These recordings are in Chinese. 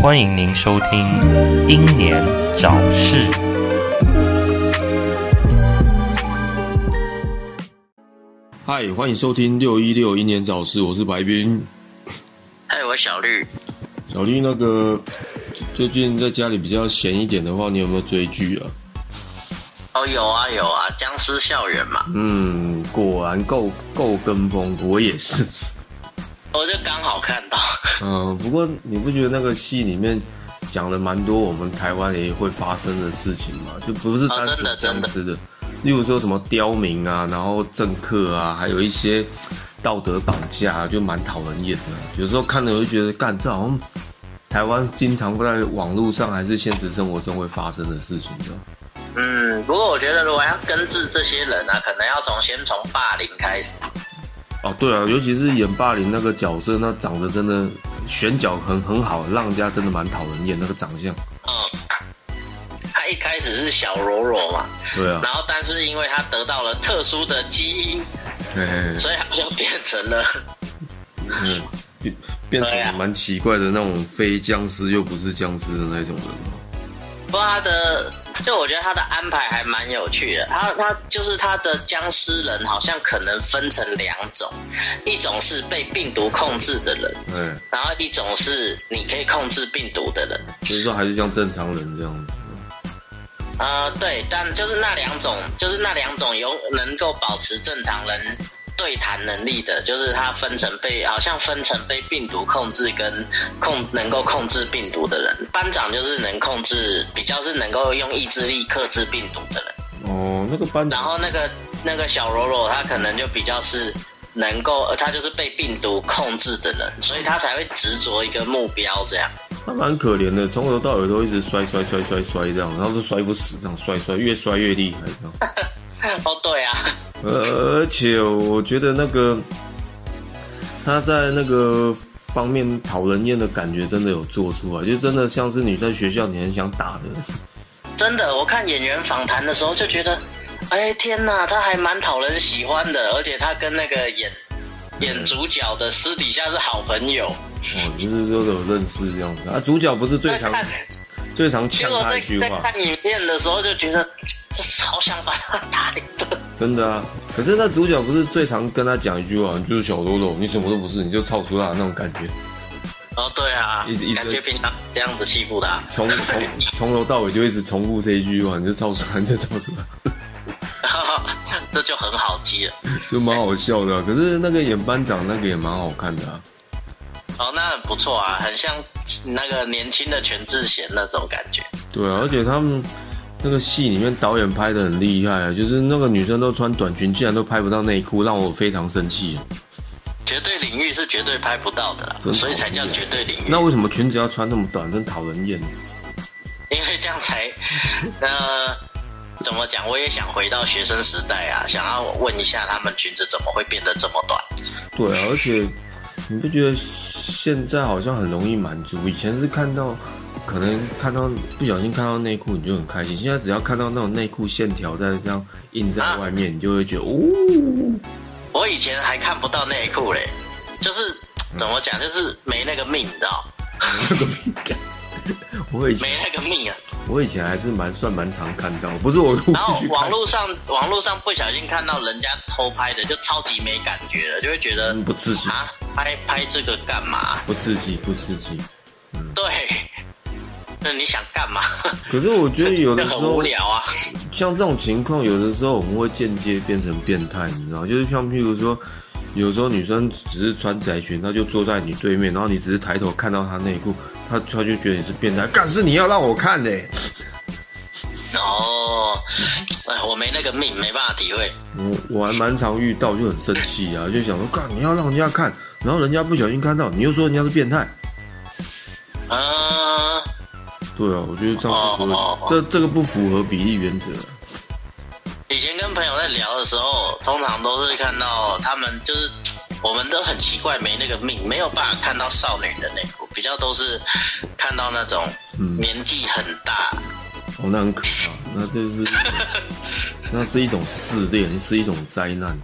欢迎您收听《英年早逝》。嗨，欢迎收听六一六英年早逝，我是白冰。嗨，我小绿。小绿，那个最近在家里比较闲一点的话，你有没有追剧啊？哦，有啊有啊，僵尸校园嘛。嗯，果然够够跟风，我也是。我就刚好看到。嗯，不过你不觉得那个戏里面讲了蛮多我们台湾也会发生的事情吗？就不是单纯僵尸的，例如说什么刁民啊，然后政客啊，还有一些道德绑架，就蛮讨人厌的。有时候看了我就觉得，干这好像台湾经常在网络上还是现实生活中会发生的事情，知道嗯，不过我觉得如果要根治这些人啊，可能要从先从霸凌开始。哦，对啊，尤其是演霸凌那个角色，那长得真的选角很很好，让人家真的蛮讨人厌那个长相。嗯，他一开始是小柔柔嘛，对啊，然后但是因为他得到了特殊的基因，所以他就变成了，嗯，变变成蛮奇怪的那种非僵尸又不是僵尸的那种人。不过他的，就我觉得他的安排还蛮有趣的。他他就是他的僵尸人，好像可能分成两种，一种是被病毒控制的人，嗯，然后一种是你可以控制病毒的人。所以说还是像正常人这样子。呃，对，但就是那两种，就是那两种有能够保持正常人。对谈能力的，就是他分成被好像分成被病毒控制跟控能够控制病毒的人。班长就是能控制，比较是能够用意志力克制病毒的人。哦，那个班长。然后那个那个小柔柔，他可能就比较是能够，他就是被病毒控制的人，所以他才会执着一个目标这样。他蛮可怜的，从头到尾都一直摔摔摔摔摔这样，然后都摔不死，这样摔摔越摔越厉害这样。哦，对啊，而且我觉得那个他在那个方面讨人厌的感觉真的有做出来，就真的像是你在学校你很想打的。真的，我看演员访谈的时候就觉得，哎天哪，他还蛮讨人喜欢的，而且他跟那个演演主角的私底下是好朋友。哦，就是说有认识这样子啊？主角不是最常最常呛他一句话？在看影片的时候就觉得。这超想把他打一顿，真的啊！可是那主角不是最常跟他讲一句话，就是小喽啰，你什么都不是，你就操出他那种感觉。哦，对啊，一直一直感觉平常这样子欺负他，从从从头到尾就一直重复这一句话，你就操出来，就操出来。这就很好记了，就蛮好笑的。可是那个演班长那个也蛮好看的啊。哦，那很不错啊，很像那个年轻的全智贤那种感觉。对啊，而且他们。那个戏里面导演拍的很厉害啊，就是那个女生都穿短裙，竟然都拍不到内裤，让我非常生气。绝对领域是绝对拍不到的，所以才叫绝对领域。那为什么裙子要穿那么短，真讨人厌？因为这样才…… 呃，怎么讲？我也想回到学生时代啊，想要问一下他们裙子怎么会变得这么短？对啊，而且你不觉得现在好像很容易满足？以前是看到。可能看到不小心看到内裤你就很开心，现在只要看到那种内裤线条在这样印在外面，你就会觉得哦。我以前还看不到内裤嘞，就是怎么讲，就是没那个命，你知道？没那个命感。我以前没那个命啊。我以前还是蛮算蛮常看到，不是我。然后网络上网络上不小心看到人家偷拍的，就超级没感觉了，就会觉得不刺激啊，拍拍这个干嘛？不刺激，不刺激。嗯，对。那你想干嘛？可是我觉得有的时候很无聊啊。像这种情况，有的时候我们会间接变成变态，你知道就是像譬如说，有时候女生只是穿窄裙，她就坐在你对面，然后你只是抬头看到她内裤，她她就觉得你是变态。干是你要让我看的。哦，哎，我没那个命，没办法体会。我我还蛮常遇到，就很生气啊，就想说，干你要让人家看，然后人家不小心看到，你又说人家是变态。啊。对啊，我觉得这样这这个不符合比例原则。以前跟朋友在聊的时候，通常都是看到他们就是，我们都很奇怪，没那个命，没有办法看到少女的内裤，比较都是看到那种年纪很大。哦，那很可怕，那就是 那是一种试炼，是一种灾难。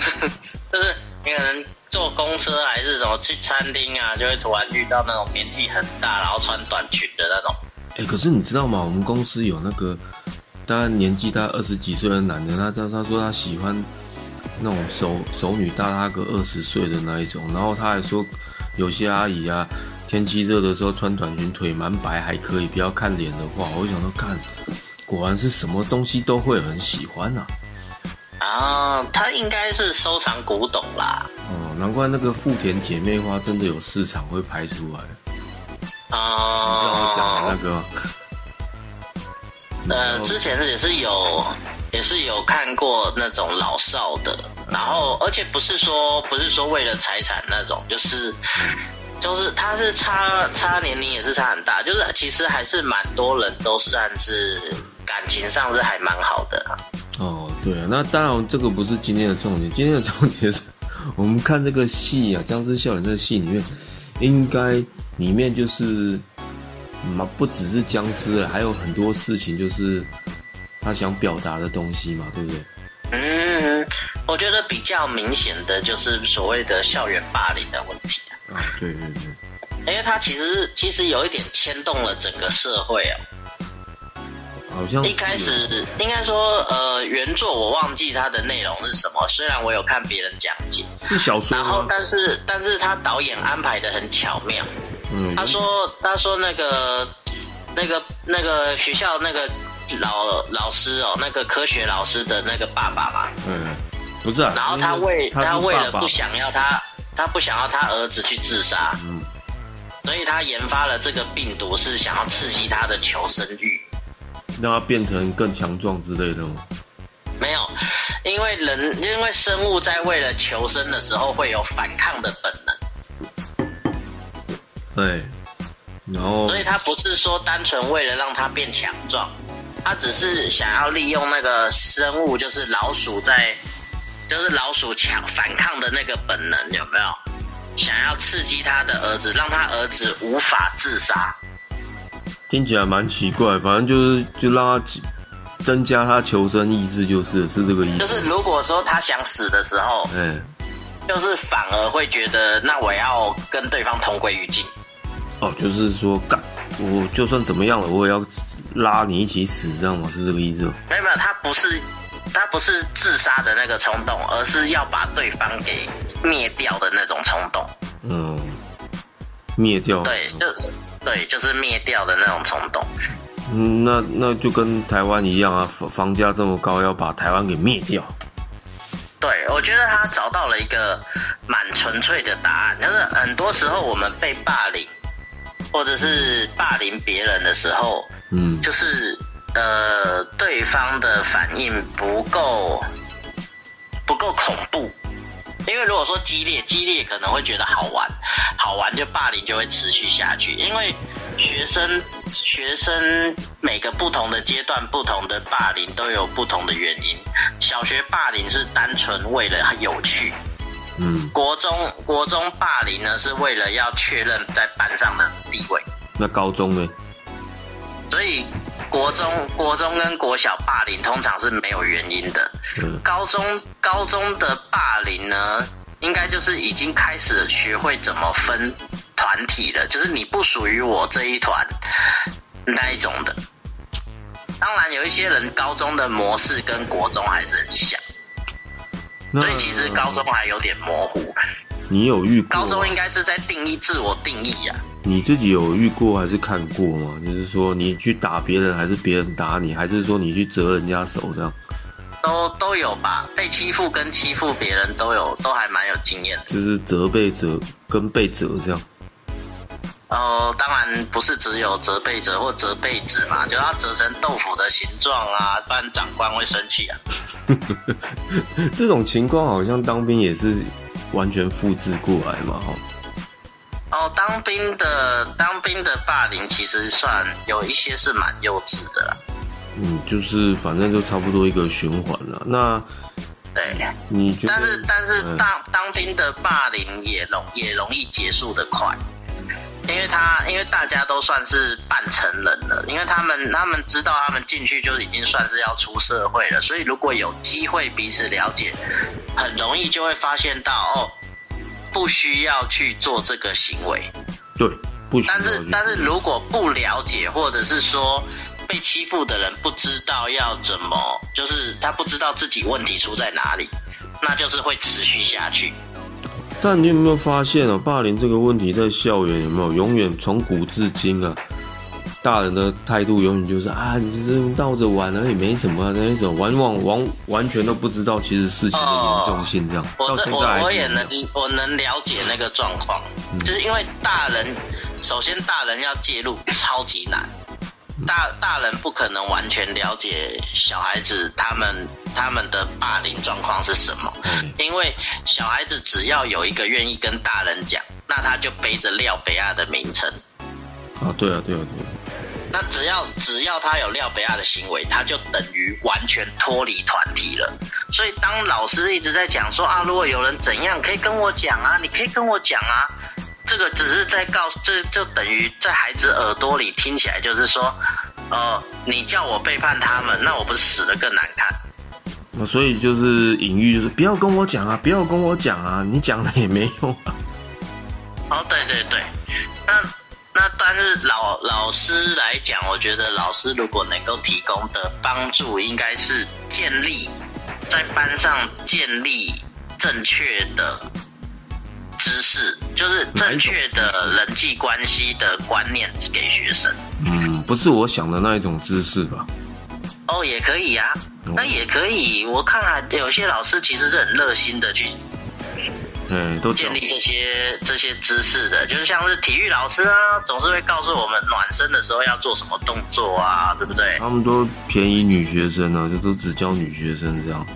就是你可能。坐公车还是什么去餐厅啊，就会突然遇到那种年纪很大然后穿短裙的那种。哎，可是你知道吗？我们公司有那个大概年纪大概二十几岁的男的，他他他说他喜欢那种熟熟女大他个二十岁的那一种，然后他还说有些阿姨啊，天气热的时候穿短裙腿蛮白还可以，不要看脸的话，我想说看，果然是什么东西都会很喜欢呐。啊，他应该是收藏古董啦。哦，难怪那个富田姐妹花真的有市场会拍出来。啊，你知道我讲的那个？呃，之前也是有，也是有看过那种老少的，然后而且不是说不是说为了财产那种，就是就是他是差差年龄也是差很大，就是其实还是蛮多人都算是感情上是还蛮好的。哦，对啊，那当然这个不是今天的重点，今天的重点是 我们看这个戏啊，《僵尸校园》这个戏里面，应该里面就是嘛，不只是僵尸，还有很多事情就是他想表达的东西嘛，对不对？嗯，我觉得比较明显的就是所谓的校园霸凌的问题啊，对对对，因为它其实其实有一点牵动了整个社会哦。好像一开始应该说，呃，原作我忘记它的内容是什么，虽然我有看别人讲解，是小说然后，但是但是他导演安排的很巧妙。嗯，他说他说那个那个那个学校那个老老师哦，那个科学老师的那个爸爸嘛，嗯，不是啊，然后他为他他为了不想要他他不想要他儿子去自杀，嗯，所以他研发了这个病毒，是想要刺激他的求生欲。让他变成更强壮之类的吗？没有，因为人因为生物在为了求生的时候会有反抗的本能，对，然后所以他不是说单纯为了让它变强壮，他只是想要利用那个生物，就是老鼠在，就是老鼠强反抗的那个本能，有没有？想要刺激他的儿子，让他儿子无法自杀。听起来蛮奇怪，反正就是就让他增加他求生意志，就是是这个意思。就是如果说他想死的时候，哎，就是反而会觉得，那我要跟对方同归于尽。哦，就是说干，我就算怎么样了，我也要拉你一起死，这样吗？是这个意思吗？没有没有，他不是他不是自杀的那个冲动，而是要把对方给灭掉的那种冲动。嗯，灭掉。对，就是对，就是灭掉的那种冲动。嗯，那那就跟台湾一样啊，房房价这么高，要把台湾给灭掉。对，我觉得他找到了一个蛮纯粹的答案，就是很多时候我们被霸凌，或者是霸凌别人的时候，嗯，就是呃对方的反应不够不够恐怖，因为如果说激烈，激烈可能会觉得好玩，好玩就霸凌就会持续下去，因为学生学生每个不同的阶段、不同的霸凌都有不同的原因。小学霸凌是单纯为了有趣，嗯，国中国中霸凌呢是为了要确认在班上的地位，那高中呢？所以国中国中跟国小霸凌通常是没有原因的。嗯，高中高中的霸凌呢，应该就是已经开始学会怎么分团体了，就是你不属于我这一团那一种的。当然，有一些人高中的模式跟国中还是很像，那所以其实高中还有点模糊。你有遇过？高中应该是在定义自我定义啊。你自己有遇过还是看过吗？就是说你去打别人，还是别人打你，还是说你去折人家手这样？都都有吧，被欺负跟欺负别人都有，都还蛮有经验的。就是责被责跟被折这样。哦，当然不是只有折被折或折被子嘛，就要折成豆腐的形状啊，不然长官会生气啊。这种情况好像当兵也是完全复制过来嘛，哈。哦，当兵的当兵的霸凌其实算有一些是蛮幼稚的啦。嗯，就是反正就差不多一个循环了。那对，你？但是但是嗯当当兵的霸凌也容也容易结束的快，因为他因为大家都算是半成人了，因为他们他们知道他们进去就已经算是要出社会了，所以如果有机会彼此了解，很容易就会发现到哦，不需要去做这个行为。对，不需要但是但是如果不了解，或者是说被欺负的人不知道要怎么，就是他不知道自己问题出在哪里，那就是会持续下去。但你有没有发现哦，霸凌这个问题在校园有没有永远从古至今啊？大人的态度永远就是啊，你只是闹着玩而已，没什么、啊，那一种往往完完全都不知道其实事情的严重性，这样、到我我也能我能了解那个状况，就是因为大人首先大人要介入超级难，大大人不可能完全了解小孩子他们他们的霸凌状况是什么，嗯因为小孩子只要有一个愿意跟大人讲，那他就背着廖北亚的名称。啊，对啊，对啊，对啊，那只要只要他有廖北亚的行为，他就等于完全脱离团体了。所以当老师一直在讲说啊，如果有人怎样，可以跟我讲啊，你可以跟我讲啊，这个只是在告诉，这就等于在孩子耳朵里听起来就是说，呃，你叫我背叛他们，那我不是死的更难看？那所以就是隐喻，就是不要跟我讲啊，不要跟我讲啊，你讲了也没用啊。哦，对对对，那那但是老老师来讲，我觉得老师如果能够提供的帮助，应该是建立在班上建立正确的知识，就是正确的人际关系的观念给学生。嗯，不是我想的那一种知识吧？哦，也可以呀、哦那也可以。我看啊，有些老师其实是很热心的去嗯，都建立这些这些知识的，就是像是体育老师啊，总是会告诉我们暖身的时候要做什么动作啊，对不对？他们都便宜女学生啊，就都只教女学生这样。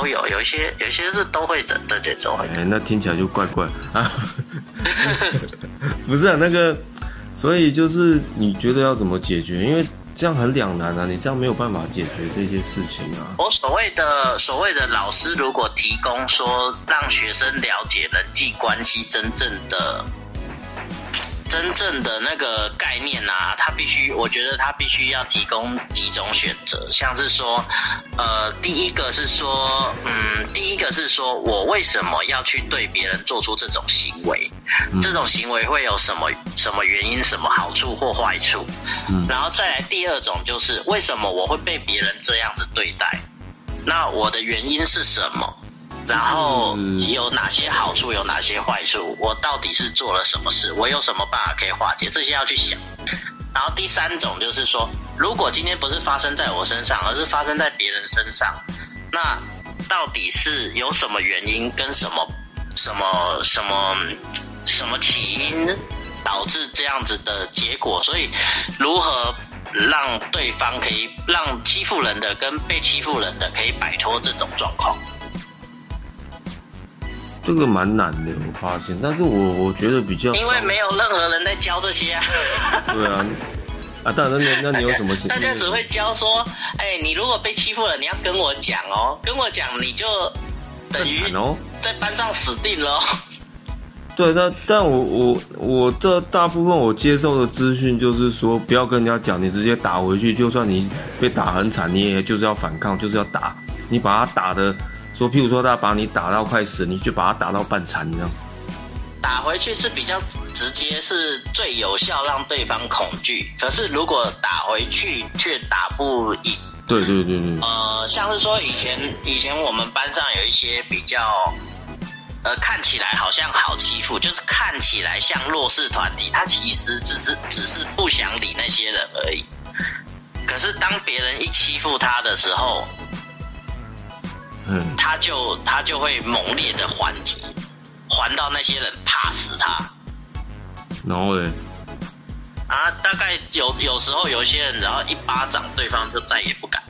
都有，有一些有一些是都会的，对对，都会那听起来就怪怪啊。不是啊，那个，所以就是你觉得要怎么解决？因为这样很两难啊，你这样没有办法解决这些事情啊。我所谓的所谓的老师，如果提供说让学生了解人际关系真正的真正的那个概念啊，他必须，我觉得他必须要提供几种选择，像是说，呃，第一个是说，嗯，第一个是说我为什么要去对别人做出这种行为，这种行为会有什么什么原因、什么好处或坏处，嗯。然后再来第二种就是为什么我会被别人这样子对待，那我的原因是什么？然后嗯有哪些好处，有哪些坏处？我到底是做了什么事？我有什么办法可以化解？这些要去想。然后第三种就是说，如果今天不是发生在我身上，而是发生在别人身上，那到底是有什么原因跟什么什么什么什么起因导致这样子的结果？所以如何让对方可以让欺负人的跟被欺负人的可以摆脱这种状况？这个蛮难的，我发现。但是我我觉得比较因为没有任何人在教这些啊。对啊，啊，当然，那那那你有什么？大家只会教说，哎，你如果被欺负了，你要跟我讲哦，跟我讲，你就等于哦。在班上死定了哦。对，但但我我我这大部分我接受的资讯就是说，不要跟人家讲，你直接打回去，就算你被打很惨，你也就是要反抗，就是要打，你把他打的，说譬如说他把你打到快死，你就把他打到半残这样。打回去是比较直接，是最有效让对方恐惧。可是如果打回去却打不赢，对对对对，呃，像是说以前以前我们班上有一些比较，呃，看起来好像好欺负，就是看起来像弱势团体，他其实只是只是不想理那些人而已。可是当别人一欺负他的时候，嗯，他就他就会猛烈的还击，还到那些人怕死他。然后呢，啊，大概有有时候有一些人，然后一巴掌，对方就再也不敢，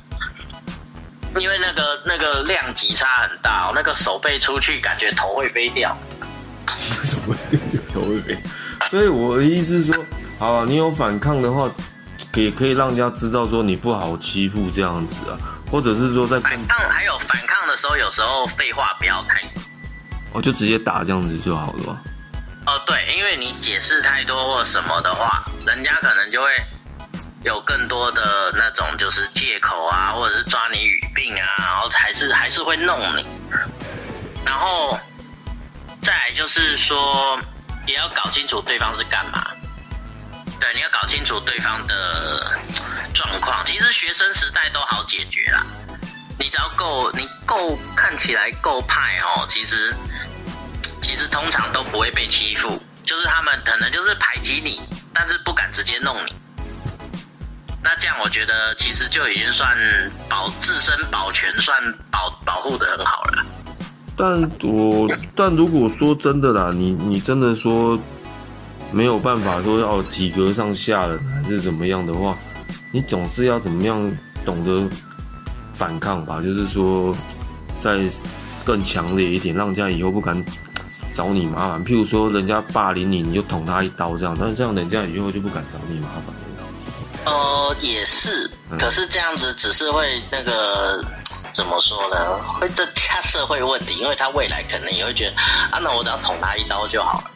因为那个那个量级差很大、哦，那个手背出去，感觉头会飞掉。什么头会飞？所以我的意思是说，好啊，你有反抗的话，也可以让人家知道说你不好欺负这样子啊，或者是说在反抗还有反抗的时候，有时候废话不要太多。我就直接打这样子就好了吧。哦，对，因为你解释太多或什么的话，人家可能就会有更多的那种就是借口啊，或者是抓你语病啊，然后还是还是会弄你。然后再来就是说，也要搞清楚对方是干嘛。对，你要搞清楚对方的状况。其实学生时代都好解决啦，你只要够，你够看起来够派哦，其实其实通常都不会被欺负。就是他们可能就是排挤你，但是不敢直接弄你。那这样我觉得其实就已经算保自身保全，算保保护的很好了。但我但如果说真的啦，你你真的说没有办法说要体格上下人还是怎么样的话，你总是要怎么样懂得反抗吧？就是说再更强烈一点，让人家以后不敢。找你麻烦，譬如说人家霸凌你，你就捅他一刀这样，但是这样人家以后就不敢找你麻烦。呃，也是，可是这样子只是会那个怎么说呢？会增加社会问题，因为他未来可能也会觉得啊，那我只要捅他一刀就好了。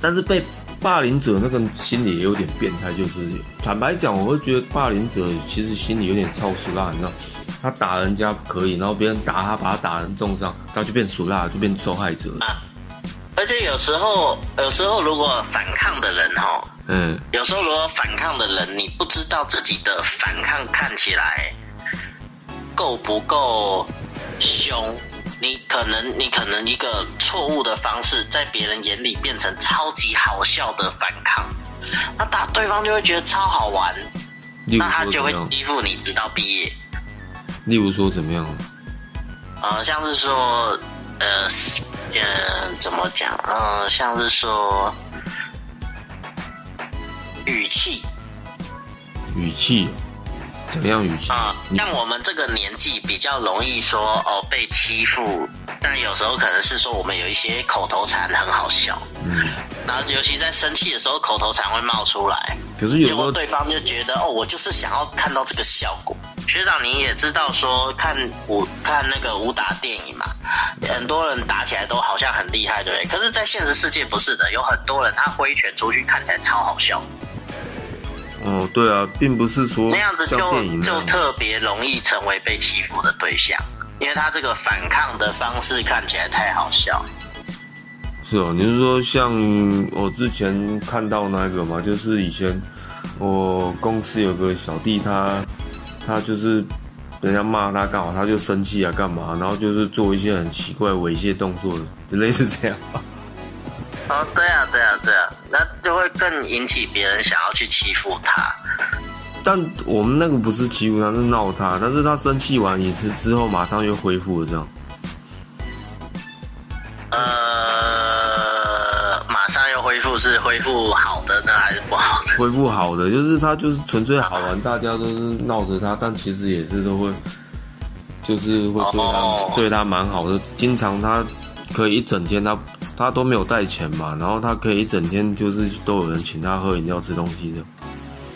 但是被霸凌者那个心理也有点变态，就是坦白讲，我会觉得霸凌者其实心里有点超时辣，你知道。他打人家可以，然后别人打他，把他打成重伤，他就变熟辣，就变受害者。啊，而且有时候，有时候如果反抗的人哦，嗯，有时候如果反抗的人，你不知道自己的反抗看起来够不够凶，你可能，你可能一个错误的方式，在别人眼里变成超级好笑的反抗，那打对方就会觉得超好玩，那他就会欺负你直到毕业。例如说怎么样？呃，像是说，呃，呃，怎么讲？呃，像是说，语气，语气，怎么样语气？啊，像我们这个年纪比较容易说哦被欺负，但有时候可能是说我们有一些口头禅很好笑，嗯，然后尤其在生气的时候口头禅会冒出来，可是有结果对方就觉得哦，我就是想要看到这个效果。学长，你也知道说看武看那个武打电影嘛，很多人打起来都好像很厉害，对不对？可是，在现实世界不是的，有很多人他挥拳出去看起来超好笑。哦，对啊，并不是说那样子就就特别容易成为被欺负的对象，因为他这个反抗的方式看起来太好笑。是哦，你是说像我之前看到那个嘛，就是以前我公司有个小弟他。他就是人家骂他干嘛，他就生气啊，干嘛？然后就是做一些很奇怪猥亵动作，就类似这样。哦，对啊，对啊，对啊，那就会更引起别人想要去欺负他。但我们那个不是欺负他，是闹他。但是他生气完一次之后，马上又恢复了这样。呃，马上又恢复是恢复好的呢，还是不好的？恢复好的，就是他就是纯粹好玩，大家都是闹着他，但其实也是都会，就是会对他对他蛮好的。经常他可以一整天，他他都没有带钱嘛，然后他可以一整天就是都有人请他喝饮料、吃东西的。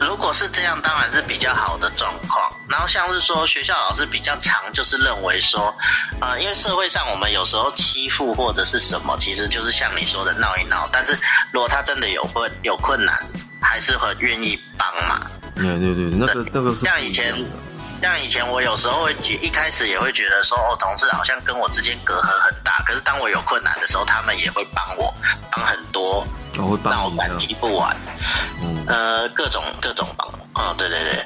如果是这样，当然是比较好的状况。然后像是说学校老师比较常就是认为说，呃，因为社会上我们有时候欺负或者是什么，其实就是像你说的闹一闹。但是如果他真的有困有困难，还是很愿意帮嘛。对对对，那个那个是像以前，像以前我有时候会觉一开始也会觉得说，哦，同事好像跟我之间隔阂很大。可是当我有困难的时候，他们也会帮我，帮很多，让我感激不完。嗯，呃，各种各种帮。哦，对对对。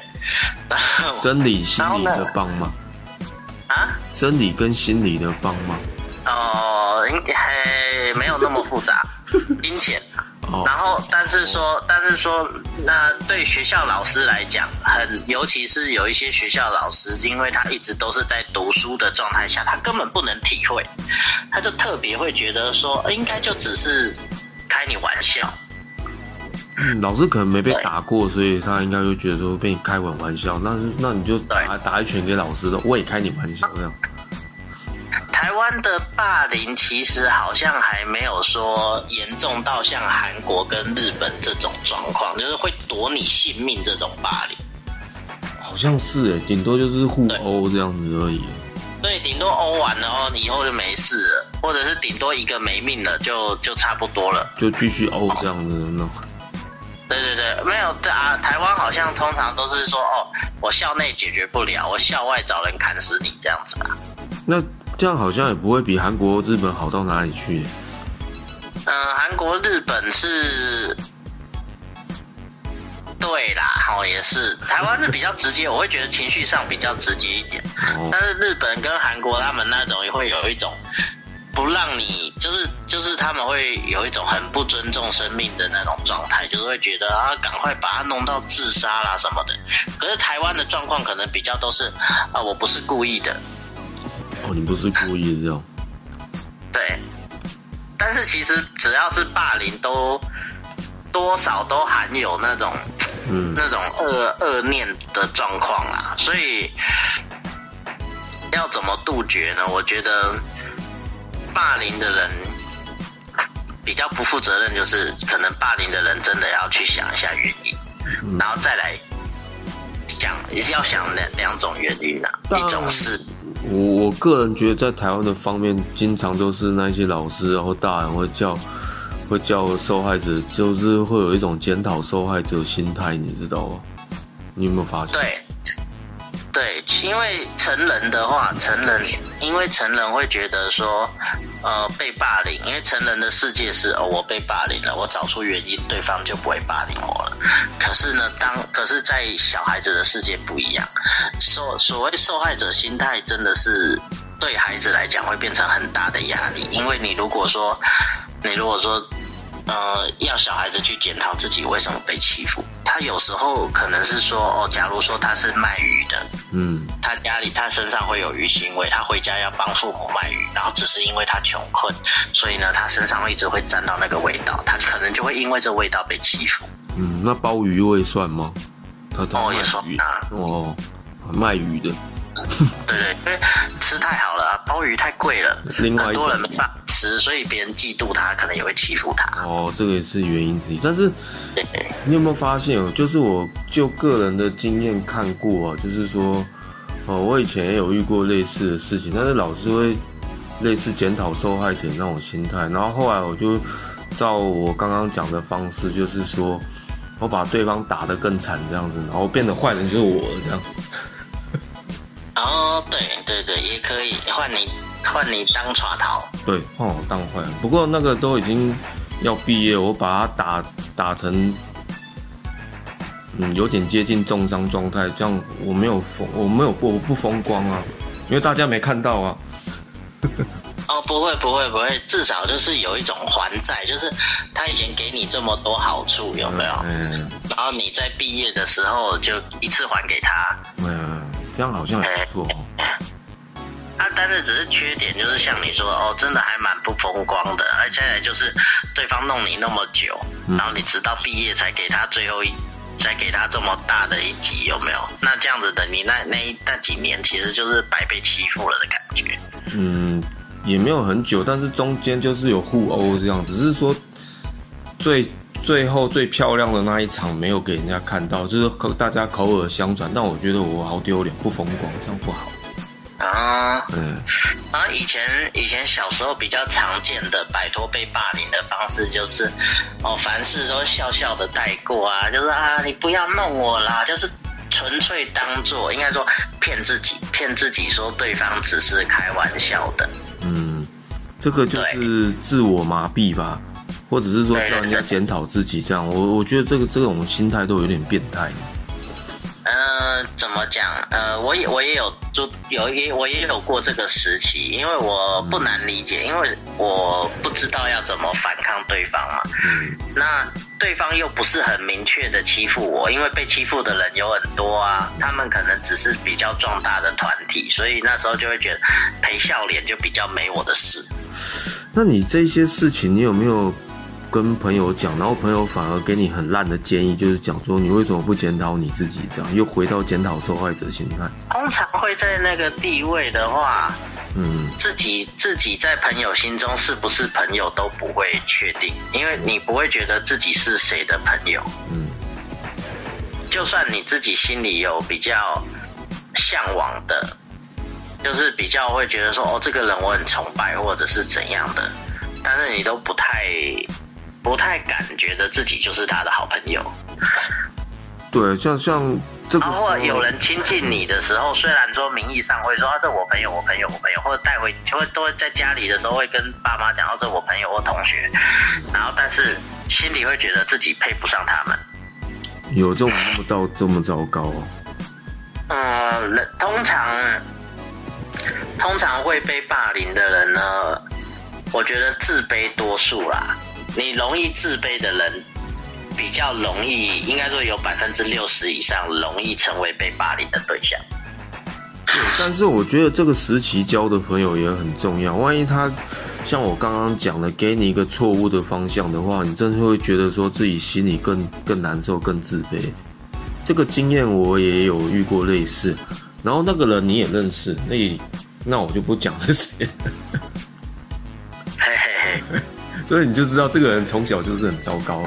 生理、心理的帮吗？啊？生理跟心理的帮吗？哦，应该没有那么复杂。金钱。然后，但是说，但是说，那对学校老师来讲，很，尤其是有一些学校老师，因为他一直都是在读书的状态下，他根本不能体会，他就特别会觉得说，应该就只是开你玩笑。嗯，老师可能没被打过，所以他应该就觉得说被你开玩玩笑，那那你就打打一拳给老师的，我也开你玩笑这样。台湾的霸凌其实好像还没有说严重到像韩国跟日本这种状况，就是会夺你性命这种霸凌。好像是哎，顶多就是互殴这样子而已。对，顶多殴完然后以后就没事了，或者是顶多一个没命了，就就差不多了，就继续殴这样子弄。对对对，没有啊！台湾好像通常都是说，哦，我校内解决不了，我校外找人砍死你这样子啊。那这样好像也不会比韩国、日本好到哪里去。嗯，韩国、日本是，对啦，哦，也是。台湾是比较直接，我会觉得情绪上比较直接一点。但是日本跟韩国他们那种也会有一种不让你，就是就是他们会有一种很不尊重生命的那种状态，就是会觉得啊，赶快把他弄到自杀啦什么的。可是台湾的状况可能比较都是啊，我不是故意的。哦，你不是故意的这样。对。但是其实只要是霸凌，都多少都含有那种，嗯，那种恶恶念的状况啦。所以要怎么杜绝呢？我觉得霸凌的人比较不负责任，就是可能霸凌的人真的要去想一下原因，然后再来讲，也是要想两两种原因啊。一种是。我我个人觉得，在台湾的方面，经常都是那些老师然后大人会叫，会叫受害者，就是会有一种检讨受害者心态，你知道吗？你有没有发现？对。对，因为成人的话，成人因为成人会觉得说，呃，被霸凌，因为成人的世界是哦，我被霸凌了，我找出原因，对方就不会霸凌我了。可是呢，当可是在小孩子的世界不一样，受所谓受害者心态真的是对孩子来讲会变成很大的压力，因为你如果说，你如果说。呃，要小孩子去检讨自己为什么被欺负。他有时候可能是说，哦，假如说他是卖鱼的，嗯，他家里他身上会有鱼腥味，他回家要帮父母卖鱼，然后只是因为他穷困，所以呢，他身上一直会沾到那个味道，他可能就会因为这味道被欺负。嗯，那包鱼味算吗？他哦，也算啊。哦，卖鱼的。对 对，因为吃太好了，鲍鱼太贵了，另外很多人没办法吃，所以别人嫉妒他，可能也会欺负他。哦，这个也是原因之一。但是，你有没有发现哦？就是我就个人的经验看过啊，就是说，哦，我以前也有遇过类似的事情，但是老师会类似检讨受害者那种心态，然后后来我就照我刚刚讲的方式，就是说我把对方打得更惨这样子，然后变得坏人就是我这样。哦，对对对，也可以换你换你当耍头，对，换我当坏人。不过那个都已经要毕业，我把它打打成，嗯，有点接近重伤状态，这样我没有风，我没有我不风光啊，因为大家没看到啊。哦，不会不会不会，至少就是有一种还债，就是他以前给你这么多好处，有没有？嗯。然后你在毕业的时候就一次还给他。嗯。这样好像还不错。啊，但是只是缺点就是像你说哦，真的还蛮不风光的，而且就是对方弄你那么久，然后你直到毕业才给他最后一，再给他这么大的一击，有没有？那这样子的，你那那那几年其实就是白被欺负了的感觉。嗯，也没有很久，但是中间就是有互殴这样，只是说最。最后最漂亮的那一场没有给人家看到，就是口大家口耳相传，但我觉得我好丢脸，不风光，这样不好。啊，嗯，啊，以前以前小时候比较常见的摆脱被霸凌的方式就是，哦，凡事都笑笑的带过啊，就是啊，你不要弄我啦，就是纯粹当做应该说骗自己，骗自己说对方只是开玩笑的。嗯，这个就是自我麻痹吧。或者是说叫人家检讨自己，这样我我觉得这个这种心态都有点变态。呃，怎么讲？呃，我也我也有就有也我也有过这个时期，因为我不难理解，因为我不知道要怎么反抗对方嘛。嗯。那对方又不是很明确的欺负我，因为被欺负的人有很多啊，他们可能只是比较壮大的团体，所以那时候就会觉得陪笑脸就比较没我的事。那你这些事情，你有没有？跟朋友讲，然后朋友反而给你很烂的建议，就是讲说你为什么不检讨你自己，这样又回到检讨受害者心态。通常会在那个地位的话，嗯，自己自己在朋友心中是不是朋友都不会确定，因为你不会觉得自己是谁的朋友。嗯，就算你自己心里有比较向往的，就是比较会觉得说哦，这个人我很崇拜，或者是怎样的，但是你都不太。不太敢觉得自己就是他的好朋友。对，像像这个然后或者有人亲近你的时候，虽然说名义上会说啊，这我朋友，我朋友，我朋友，或者带回就会都会在家里的时候会跟爸妈讲，哦，这我朋友或同学，然后但是心里会觉得自己配不上他们。有这种那么到这么糟糕哦？嗯，人通常通常会被霸凌的人呢，我觉得自卑多数啦。你容易自卑的人，比较容易，应该说有百分之六十以上容易成为被霸凌的对象。对，但是我觉得这个时期交的朋友也很重要。万一他像我刚刚讲的，给你一个错误的方向的话，你真的会觉得说自己心里更更难受、更自卑。这个经验我也有遇过类似，然后那个人你也认识，那那我就不讲是谁，嘿嘿嘿。所以你就知道这个人从小就是很糟糕。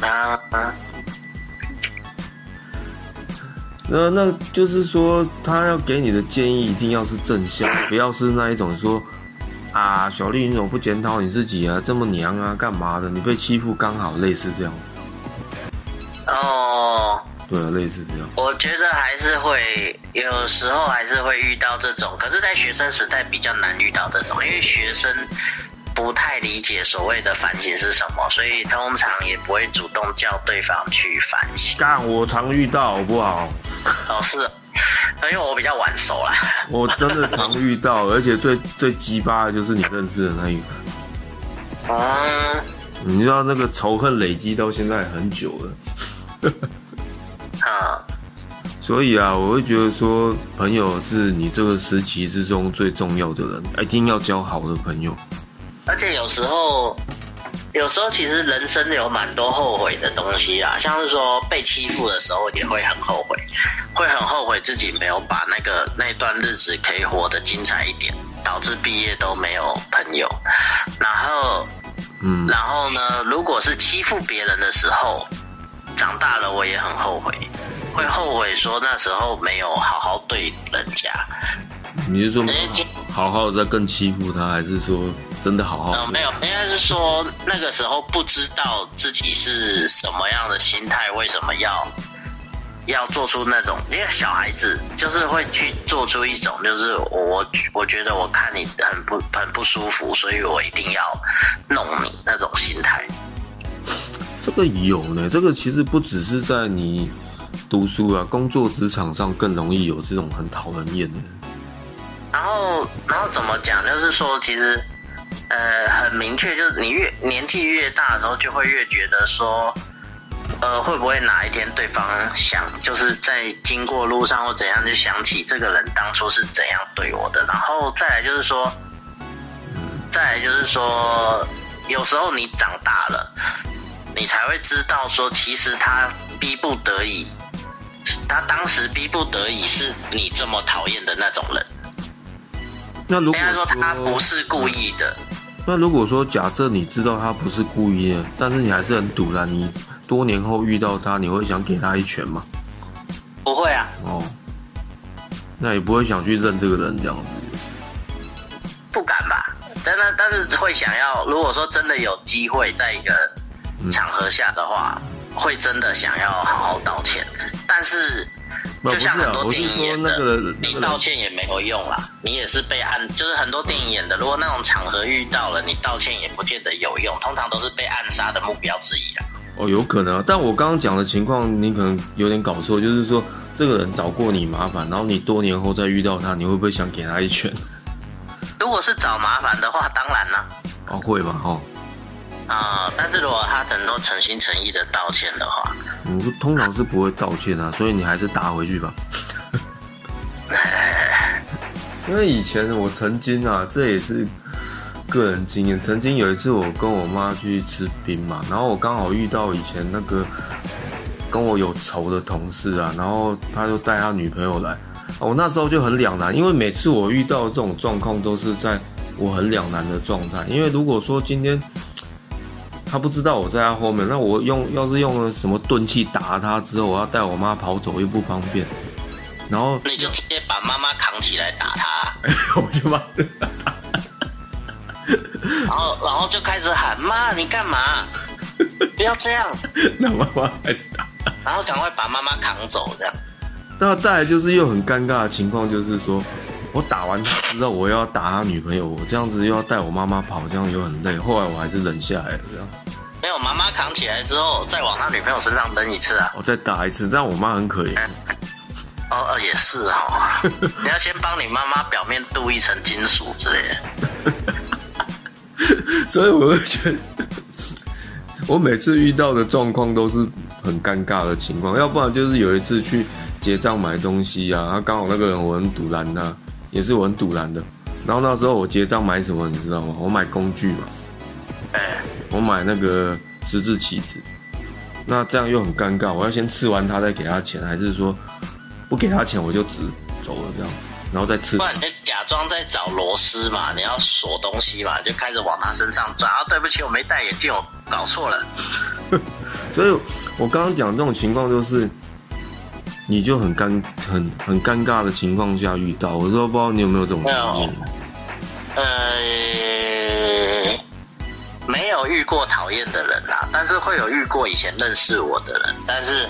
啊啊！那那就是说，他要给你的建议一定要是正向，不要是那一种说啊，小丽你怎么不检讨你自己啊，这么娘啊，干嘛的？你被欺负刚好，类似这样。哦，对啊，类似这样。我觉得还是会有时候还是会遇到这种，可是，在学生时代比较难遇到这种，因为学生不太理解所谓的反省是什么，所以通常也不会主动叫对方去反省。干，我常遇到，好不好？哦，是，因为我比较晚熟啦。我真的常遇到，而且最最鸡巴的就是你认识的那一个。嗯，你知道那个仇恨累积到现在很久了。啊，所以啊，我会觉得说，朋友是你这个时期之中最重要的人，一定要交好的朋友。而且有时候，有时候其实人生有蛮多后悔的东西啊，像是说被欺负的时候也会很后悔，会很后悔自己没有把那个那段日子可以活得精彩一点，导致毕业都没有朋友。然后，嗯，然后呢，如果是欺负别人的时候，长大了我也很后悔，会后悔说那时候没有好好对人家。你是说好好的再更欺负他，还是说真的好好？嗯，没有，应该是说那个时候不知道自己是什么样的心态，为什么要要做出那种，因为小孩子就是会去做出一种，就是我我觉得我看你很不很不舒服，所以我一定要弄你那种心态。这个有呢，这个其实不只是在你读书啊，工作职场上更容易有这种很讨人厌的。然后，然后怎么讲？就是说，其实，呃，很明确，就是你越年纪越大的时候，就会越觉得说，呃，会不会哪一天对方想，就是在经过路上或怎样，就想起这个人当初是怎样对我的。然后再来就是说，再来就是说，有时候你长大了，你才会知道说，其实他逼不得已，他当时逼不得已是你这么讨厌的那种人。那如果说他不是故意的，那如果说假设你知道他不是故意的，但是你还是很堵然，你多年后遇到他，你会想给他一拳吗？不会啊，哦，那也不会想去认这个人这样子。不敢吧？但是但是会想要，如果说真的有机会在一个场合下的话，会真的想要好好道歉。但是不就像很多电影演的，你道歉也没有用啦，你也是被暗，就是很多电影演的，如果那种场合遇到了，你道歉也不见得有用，通常都是被暗杀的目标之一啦。哦，有可能啊。但我刚刚讲的情况，你可能有点搞错，就是说这个人找过你麻烦，然后你多年后再遇到他，你会不会想给他一拳？如果是找麻烦的话，当然啦。哦，会吧？哦，啊、但是如果他能够诚心诚意的道歉的话，你通常是不会道歉啊，所以你还是打回去吧。因为以前我曾经啊，这也是个人经验。曾经有一次，我跟我妈去吃冰嘛，然后我刚好遇到以前那个跟我有仇的同事啊，然后他就带他女朋友来，我那时候就很两难，因为每次我遇到这种状况都是在我很两难的状态。因为如果说今天他不知道我在他后面，那我用要是用了什么钝器打他之后，我要带我妈跑走又不方便，然后你就直接把妈妈扛起来打他，我就把然后然后就开始喊妈，你干嘛？不要这样！那妈妈开始打，然后赶快把妈妈扛走这样。那再来就是又很尴尬的情况，就是说我打完他之后，我又要打他女朋友，我这样子又要带我妈妈跑，这样又很累。后来我还是忍下来了，这样。没有妈妈扛起来之后，再往他女朋友身上扔一次啊。我再打一次，这样我妈很可怜。哦哦，也是哦。你要先帮你妈妈表面镀一层金属之类的。所以我会觉得，我每次遇到的状况都是很尴尬的情况，要不然就是有一次去结账买东西啊，他刚好那个人我很堵拦他，也是我很堵拦的。然后那时候我结账买什么，你知道吗？我买工具嘛，我买那个十字起子。那这样又很尴尬，我要先吃完他再给他钱，还是说不给他钱我就直走了这样？然后再吃，不然你就假装在找螺丝嘛，你要锁东西嘛，就开始往他身上转。啊，对不起，我没戴眼镜，我搞错了。所以，我刚刚讲这种情况，就是你就很尴很很尴尬的情况下遇到。我说不知道你有没有这种经验？呃，没有遇过讨厌的人啊，但是会有遇过以前认识我的人，但是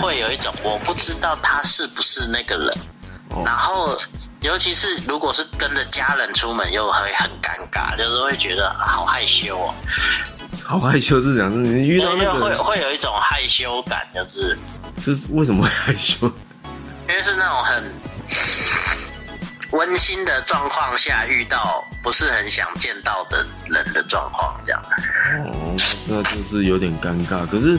会有一种我不知道他是不是那个人。然后，尤其是如果是跟着家人出门，又会很尴尬，就是会觉得好害羞哦。好害羞是讲是你遇到那个会会有一种害羞感，就是是为什么会害羞？因为是那种很温馨的状况下遇到不是很想见到的人的状况，这样。哦，那就是有点尴尬。可是。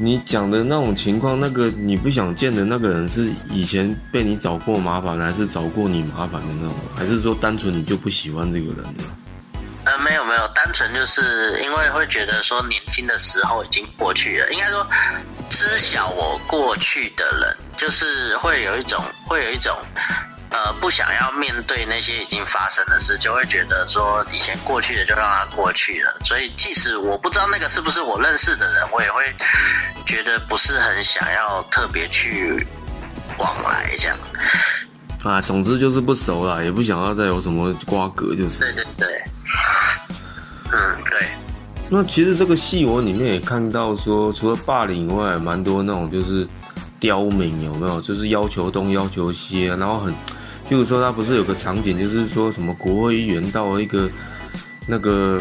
你讲的那种情况，那个你不想见的那个人是以前被你找过麻烦，还是找过你麻烦的那种？还是说单纯你就不喜欢这个人呢？呃，没有没有，单纯就是因为会觉得说年轻的时候已经过去了，应该说知晓我过去的人，就是会有一种会有一种。呃，不想要面对那些已经发生的事，就会觉得说以前过去的就让它过去了。所以即使我不知道那个是不是我认识的人，我也会觉得不是很想要特别去往来这样。啊，总之就是不熟了，也不想要再有什么瓜葛，就是。对对对。嗯，对。那其实这个戏我里面也看到说，除了霸凌以外，蛮多那种就是刁民，有没有？就是要求东要求西，啊然后很。譬如说，他不是有个场景，就是说什么国会议员到了一个那个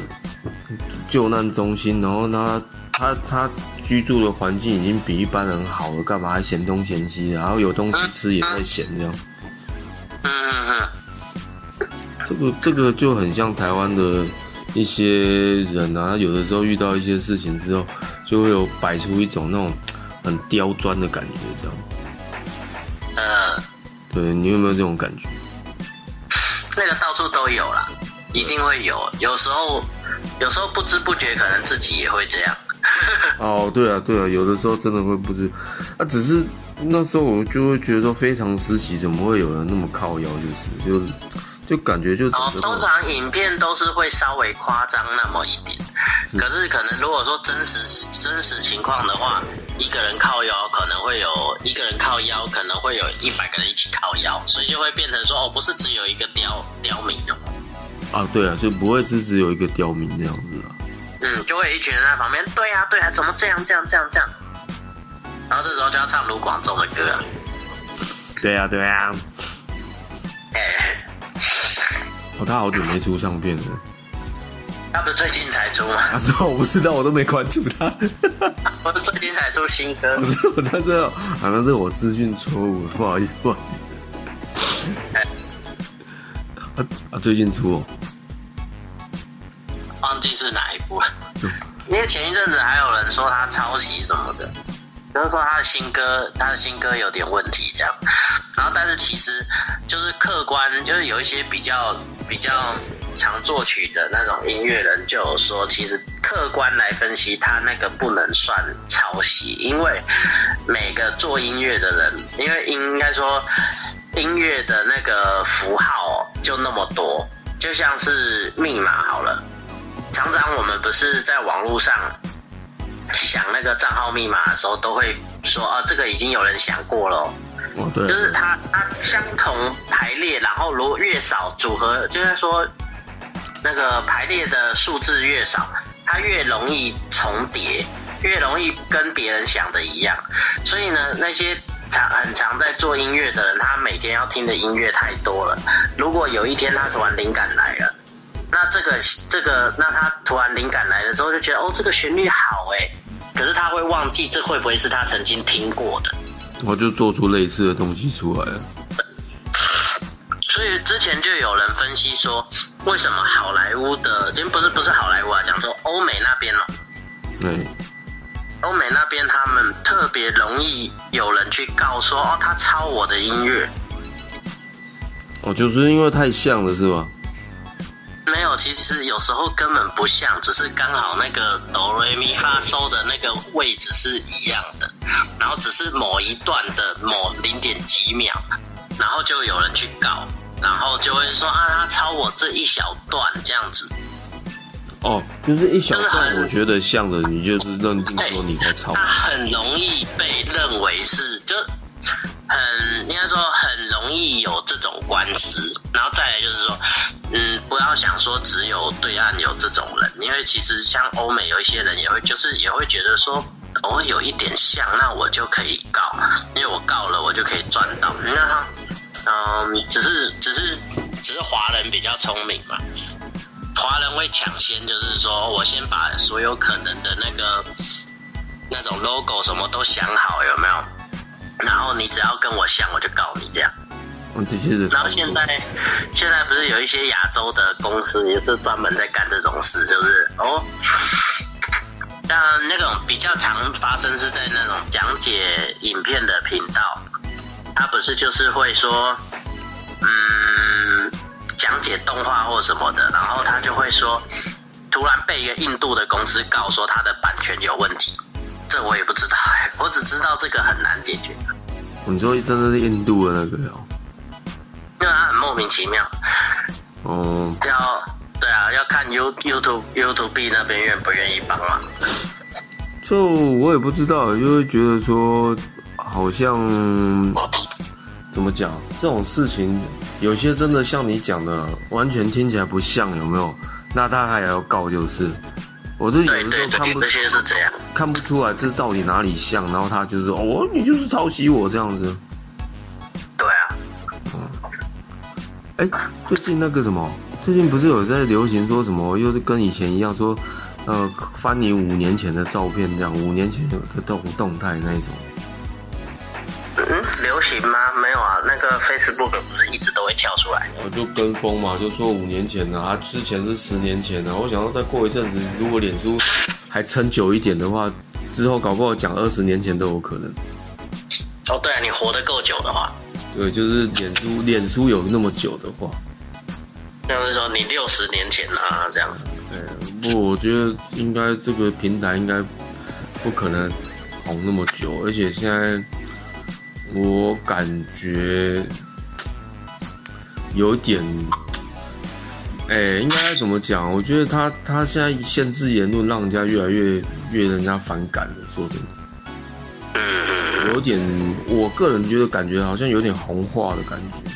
救难中心，然后他他他居住的环境已经比一般人好了，干嘛还嫌东嫌西然后有东西吃也在嫌这样。这个这个就很像台湾的一些人啊，有的时候遇到一些事情之后，就会有摆出一种那种很刁钻的感觉，这样。对你有没有这种感觉？那个到处都有了，一定会有。有时候，有时候不知不觉，可能自己也会这样。哦，对啊，对啊，有的时候真的会不知。啊，只是那时候我就会觉得说，非常时期怎么会有人那么靠腰，就是就就感觉就。哦，通常影片都是会稍微夸张那么一点，可是可能如果说真实真实情况的话。一个人靠腰可能会有一个人靠腰，可能会有一百个人一起靠腰，所以就会变成说哦，不是只有一个刁刁民哦。啊，对啊，就不会是只有一个刁民这样子啊。嗯，就会一群人在旁边，对啊，对啊，怎么这样这样这样这样？然后这时候就要唱卢广仲的歌啊。对啊，对啊。哎，哦，他好久没出唱片了。他不是最近才出吗？他说我不知道，我都没关注他。我是最近才出新歌。我是我在这，好像是我资讯错误，不好意思，不好意思。啊啊，最近出哦，忘记是哪一部了。因为前一阵子还有人说他抄袭什么的，就是说他的新歌，他的新歌有点问题这样。然后，但是其实就是客观，就是有一些比较比较。常作曲的那种音乐人就有说，其实客观来分析，他那个不能算抄袭，因为每个做音乐的人，因为应该说音乐的那个符号就那么多，就像是密码好了。常常我们不是在网络上想那个账号密码的时候，都会说啊，这个已经有人想过了。对，就是它它相同排列，然后如果越少组合，就是说。那个排列的数字越少，它越容易重叠，越容易跟别人想的一样。所以呢，那些常很常在做音乐的人，他每天要听的音乐太多了。如果有一天他突然灵感来了，那这个这个，那他突然灵感来了之后，就觉得哦，这个旋律好哎，可是他会忘记这会不会是他曾经听过的。我就做出类似的东西出来了。所以之前就有人分析说，为什么好莱坞的，因为不是不是好莱坞啊，讲说欧美那边哦，对，欧美那边他们特别容易有人去告说，哦，他抄我的音乐。哦，就是因为太像了，是吧？没有，其实有时候根本不像，只是刚好那个哆瑞咪发收的那个位置是一样的，然后只是某一段的某零点几秒，然后就有人去搞。然后就会说啊，他抄我这一小段这样子。哦，就是一小段，我觉得像的，你就是认定说你在抄。他很容易被认为是，就很应该说很容易有这种官司。然后再来就是说，嗯，不要想说只有对岸有这种人，因为其实像欧美有一些人也会，就是也会觉得说，我有一点像，那我就可以告，因为我告了，我就可以赚到。那。嗯，只是只是只是华人比较聪明嘛，华人会抢先，就是说我先把所有可能的那个那种 logo 什么都想好，有没有？然后你只要跟我像，我就告你这样。嗯，这些然后现在现在不是有一些亚洲的公司也是专门在干这种事，就是哦，像那种比较常发生是在那种讲解影片的频道。他不是就是会说，嗯，讲解动画或什么的，然后他就会说，突然被一个印度的公司告说他的版权有问题，这我也不知道，我只知道这个很难解决。你说真的是印度的那个哦？因为他很莫名其妙。哦。要对啊，要看 You YouTube YouTube 那边愿不愿意帮忙。就我也不知道，就会觉得说。好像怎么讲这种事情，有些真的像你讲的，完全听起来不像，有没有？那他还要告就是，我就有的时候看不，些是这样，看不出来这到底哪里像，然后他就说哦，你就是抄袭我这样子。对啊，嗯，哎，最近那个什么，最近不是有在流行说什么，又是跟以前一样说，呃，翻你五年前的照片这样，五年前的动动态那一种。嗯，流行吗？没有啊，那个 Facebook 不是一直都会跳出来。我就跟风嘛，就说五年前的，啊之前是十年前的。我想要再过一阵子，如果脸书还撑久一点的话，之后搞不好讲二十年前都有可能。哦，对啊，你活得够久的话。对，就是脸书，脸书有那么久的话。就是说你六十年前啊，这样子。对，不，我觉得应该这个平台应该不可能红那么久，而且现在。我感觉有点，哎，应该怎么讲？我觉得他他现在限制言论，让人家越来越越人家反感了。说真的，有点，我个人觉得感觉好像有点红化的感觉。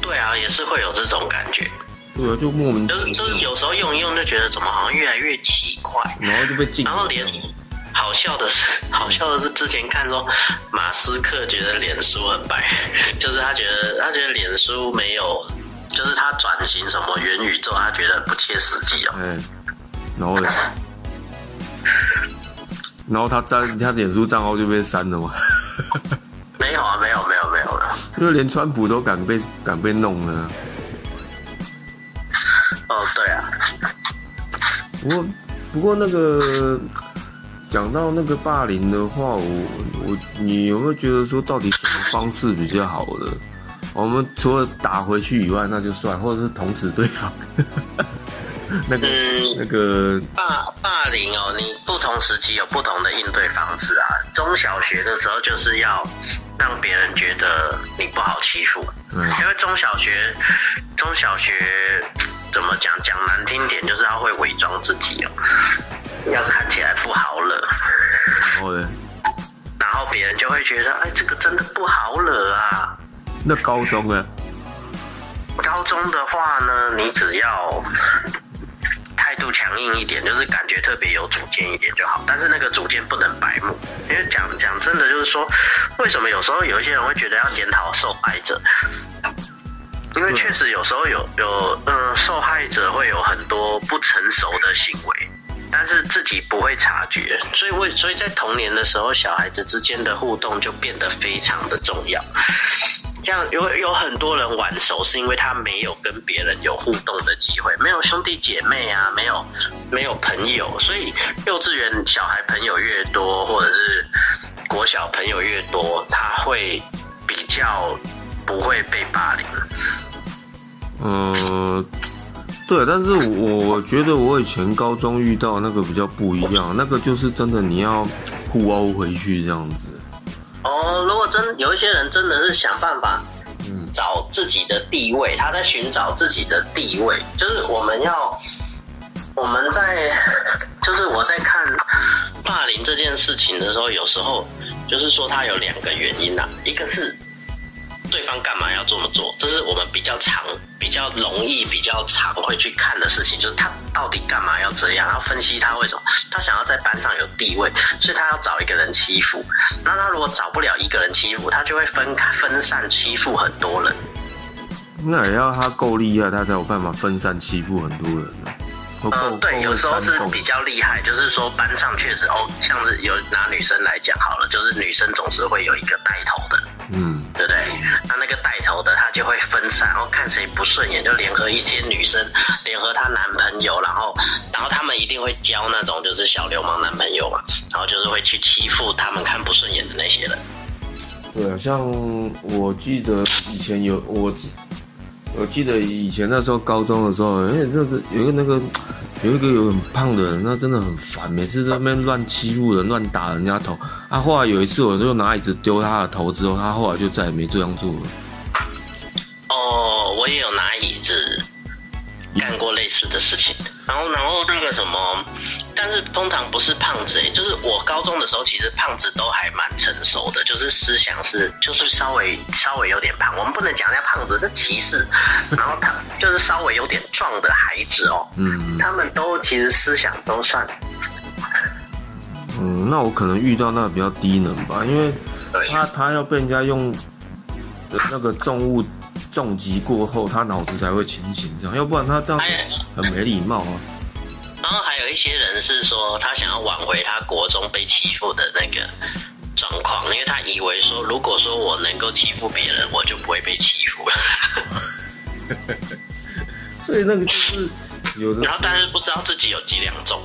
对啊，也是会有这种感觉。对啊，就莫名就是就是有时候用一用就觉得怎么好像越来越奇怪，然后就被禁，然后连。好笑的是，好笑的是，之前看说马斯克觉得脸书很白，就是他觉得他觉得脸书没有，就是他转型什么元宇宙，他觉得不切实际哦。嗯，然后呢？然后他账他脸书账号就被删了吗？没有啊，没有，没有，没有了。因为连川普都敢被敢被弄了。哦，对啊。不过，不过那个。讲到那个霸凌的话，我我你有没有觉得说，到底什么方式比较好的？我们除了打回去以外，那就算，或者是捅死对方。那个那个霸霸凌哦，你不同时期有不同的应对方式啊。中小学的时候就是要让别人觉得你不好欺负，嗯因为中小学中小学怎么讲讲难听点，就是要会伪装自己哦。要看起来不好惹，然后呢？然后别人就会觉得，哎，这个真的不好惹啊。那高中呢？高中的话呢，你只要态度强强硬一点，就是感觉特别有主见一点就好。但是那个主见不能白目，因为讲讲真的，就是说，为什么有时候有一些人会觉得要检讨受害者？因为确实有时候有有呃受害者会有很多不成熟的行为，但是自己不会察觉，所以为所以在童年的时候，小孩子之间的互动就变得非常的重要。像有有很多人玩手，是因为他没有跟别人有互动的机会，没有兄弟姐妹啊，没有没有朋友，所以幼稚园小孩朋友越多，或者是国小朋友越多，他会比较不会被霸凌。嗯，对，但是我觉得我以前高中遇到那个比较不一样，那个就是真的你要互殴回去这样子。哦，如果真有一些人真的是想办法，嗯，找自己的地位，他在寻找自己的地位，就是我们要我们在，就是我在看霸凌这件事情的时候，有时候就是说它有两个原因呐，一个是。对方干嘛要这么做？这是我们比较常、比较容易、比较常会去看的事情，就是他到底干嘛要这样？要分析他为什么？他想要在班上有地位，所以他要找一个人欺负。那他如果找不了一个人欺负，他就会分开、分散欺负很多人。那也要他够厉害，他才有办法分散欺负很多人呢。嗯，对，有时候是比较厉害，就是说班上确实哦，像是有拿女生来讲好了，就是女生总是会有一个带头的。嗯，对不对？那那个带头的，他就会分散，然后看谁不顺眼，就联合一些女生，联合她男朋友，然后，然后他们一定会交那种就是小流氓男朋友嘛，然后就是会去欺负他们看不顺眼的那些人。对啊，像我记得以前有我，我记得以前那时候高中的时候，哎，这是有一个那个。有一个有很胖的人，那真的很烦，每次在那边乱欺负人、乱打人家头。啊，后来有一次，我就拿椅子丢他的头之后，他后来就再也没这样做了。哦，我也有拿椅子干过类似的事情。然后，然后那个什么。但是通常不是胖子哎，就是我高中的时候，其实胖子都还蛮成熟的，就是思想是，就是稍微稍微有点胖，我们不能讲人家胖子这歧视，然后他就是稍微有点壮的孩子哦，嗯，他们都其实思想都算，嗯，那我可能遇到那个比较低能吧，因为他他要被人家用那个重物重击过后，他脑子才会清醒，这样，要不然他这样很没礼貌啊。然后还有一些人是说，他想要挽回他国中被欺负的那个状况，因为他以为说，如果说我能够欺负别人，我就不会被欺负了。所以那个就是有的，然后但是不知道自己有几两重。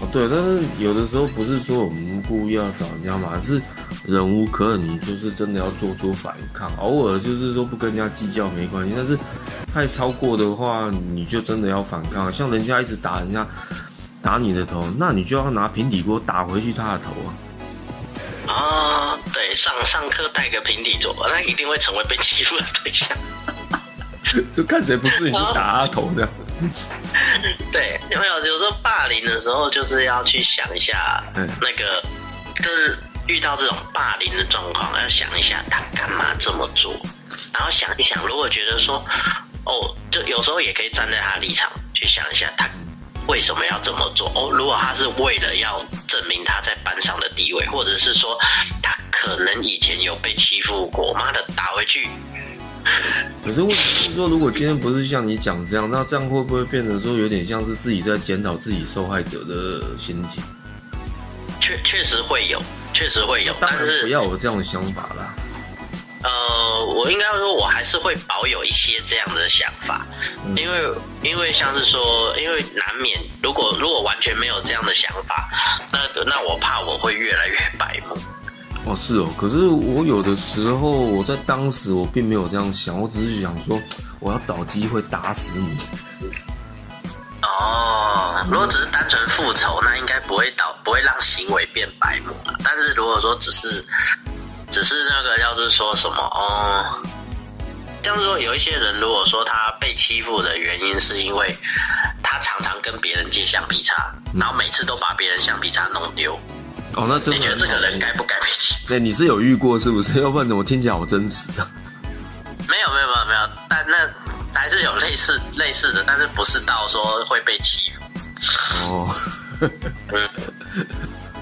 哦，对，但是有的时候不是说我们故意要找人家嘛，是忍无可忍，你就是真的要做出反抗。偶尔就是说不跟人家计较没关系，但是太超过的话，你就真的要反抗。像人家一直打人家，打你的头，那你就要拿平底锅打回去他的头啊。啊，对，上上课带个平底桌，那一定会成为被欺负的对象。就看谁不是你就打他头这样。对，有没有有时候霸凌的时候，就是要去想一下，那个就是遇到这种霸凌的状况，要想一下他干嘛这么做，然后想一想，如果觉得说，哦，就有时候也可以站在他立场去想一下，他为什么要这么做？哦，如果他是为了要证明他在班上的地位，或者是说他可能以前有被欺负过，妈的打回去。可是问题是说，如果今天不是像你讲这样，那这样会不会变得说有点像是自己在检讨自己受害者的心情？确确实会有，确实会有，但是不要有这样的想法啦。呃，我应该说，我还是会保有一些这样的想法，因为因为像是说，因为难免，如果如果完全没有这样的想法，那那我怕我会越来越白目。哦，是哦，可是我有的时候，我在当时我并没有这样想，我只是想说，我要找机会打死你。哦，如果只是单纯复仇，那应该不会导，不会让行为变白目但是如果说只是，只是那个要是说什么哦，像是说有一些人，如果说他被欺负的原因是因为他常常跟别人借橡皮擦，然后每次都把别人橡皮擦弄丢。哦，那你觉得这个人该不该被欺？负？对你是有遇过是不是？要不然怎么听起来好真实啊？没有没有没有没有，但那还是有类似类似的，但是不是到说会被欺负，哦，嗯，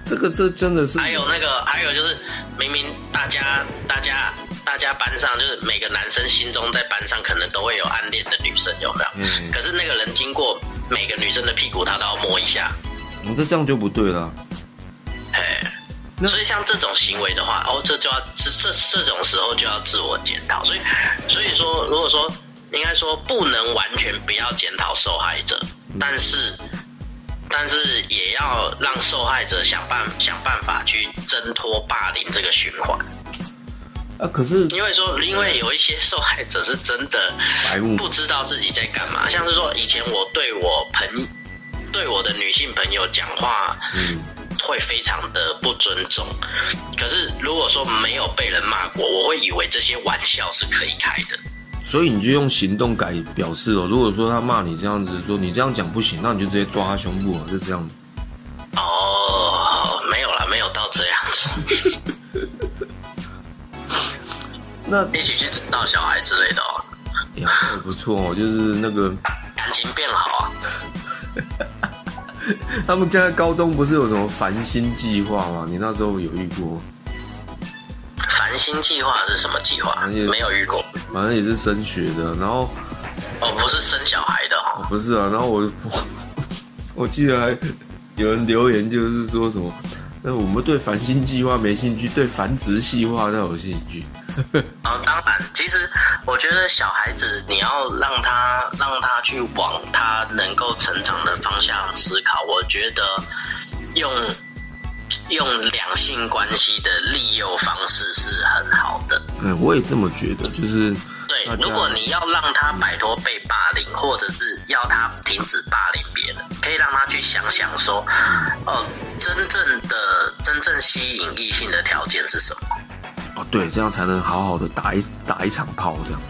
这个是真的是还有那个，还有就是，明明大家大家大家班上就是每个男生心中在班上可能都会有暗恋的女生，有没有？嗯可是那个人经过每个女生的屁股，他都要摸一下。嗯这这样就不对了。嘿，所以像这种行为的话，哦，这就要这这这种时候就要自我检讨。所以所以说，如果说应该说不能完全不要检讨受害者，但是但是也要让受害者想办想办法去挣脱霸凌这个循环。啊，可是因为说，因为有一些受害者是真的不知道自己在干嘛，像是说以前我对我朋对我的女性朋友讲话，嗯，会非常的不尊重。可是如果说没有被人骂过，我会以为这些玩笑是可以开的。所以你就用行动改表示哦。如果说他骂你这样子，说你这样讲不行，那你就直接抓他胸部啊，就这样子。哦，没有啦，没有到这样子，那一起去指导小孩之类的哦，呀，这不错哦，就是那个感情变好啊。他们现在高中不是有什么繁星计划吗？你那时候有遇过？繁星计划是什么计划？没有遇过。反正也是升学的，然后哦，不是生小孩的哦。哦不是啊，然后我我 我记得还有人留言，就是说什么，那我们对繁星计划没兴趣，对繁殖计划才有兴趣。哦，当然，其实我觉得小孩子你要让他让他去往他能够成长的方向思考，我觉得用用两性关系的利诱方式是很好的。嗯，我也这么觉得，就是对，如果你要让他摆脱被霸凌，或者是要他停止霸凌别人，可以让他去想想说，哦，真正的真正吸引异性的条件是什么？哦对，这样才能好好的打一打一场炮，这样。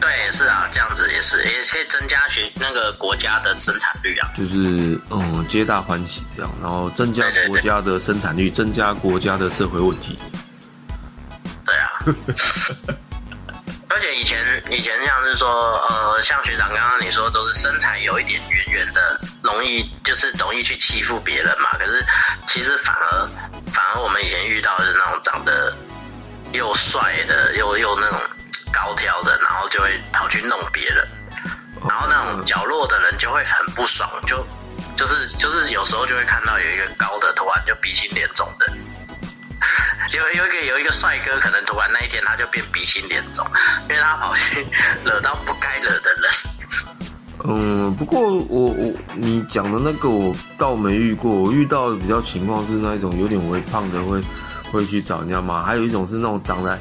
对，是啊，这样子也是，也可以增加学那个国家的生产率啊。就是嗯，皆大欢喜这样，然后增加国家的生产率，增加国家的社会问题。对啊，而且以前以前像是说，呃，像学长刚刚你说都是身材有一点圆圆的，容易就是容易去欺负别人嘛。可是其实反而反而我们以前遇到的是那种长得又帅的，又又那种高挑的，然后就会跑去弄别人，然后那种角落的人就会很不爽，就就是就是有时候就会看到有一个高的突然就鼻青脸肿的。有有一个有一个帅哥，可能突然那一天他就变鼻青脸肿，因为他跑去惹到不该惹的人。嗯，不过我我你讲的那个我倒没遇过，我遇到的比较情况是那一种有点微胖的会会去找人家骂，还有一种是那种长得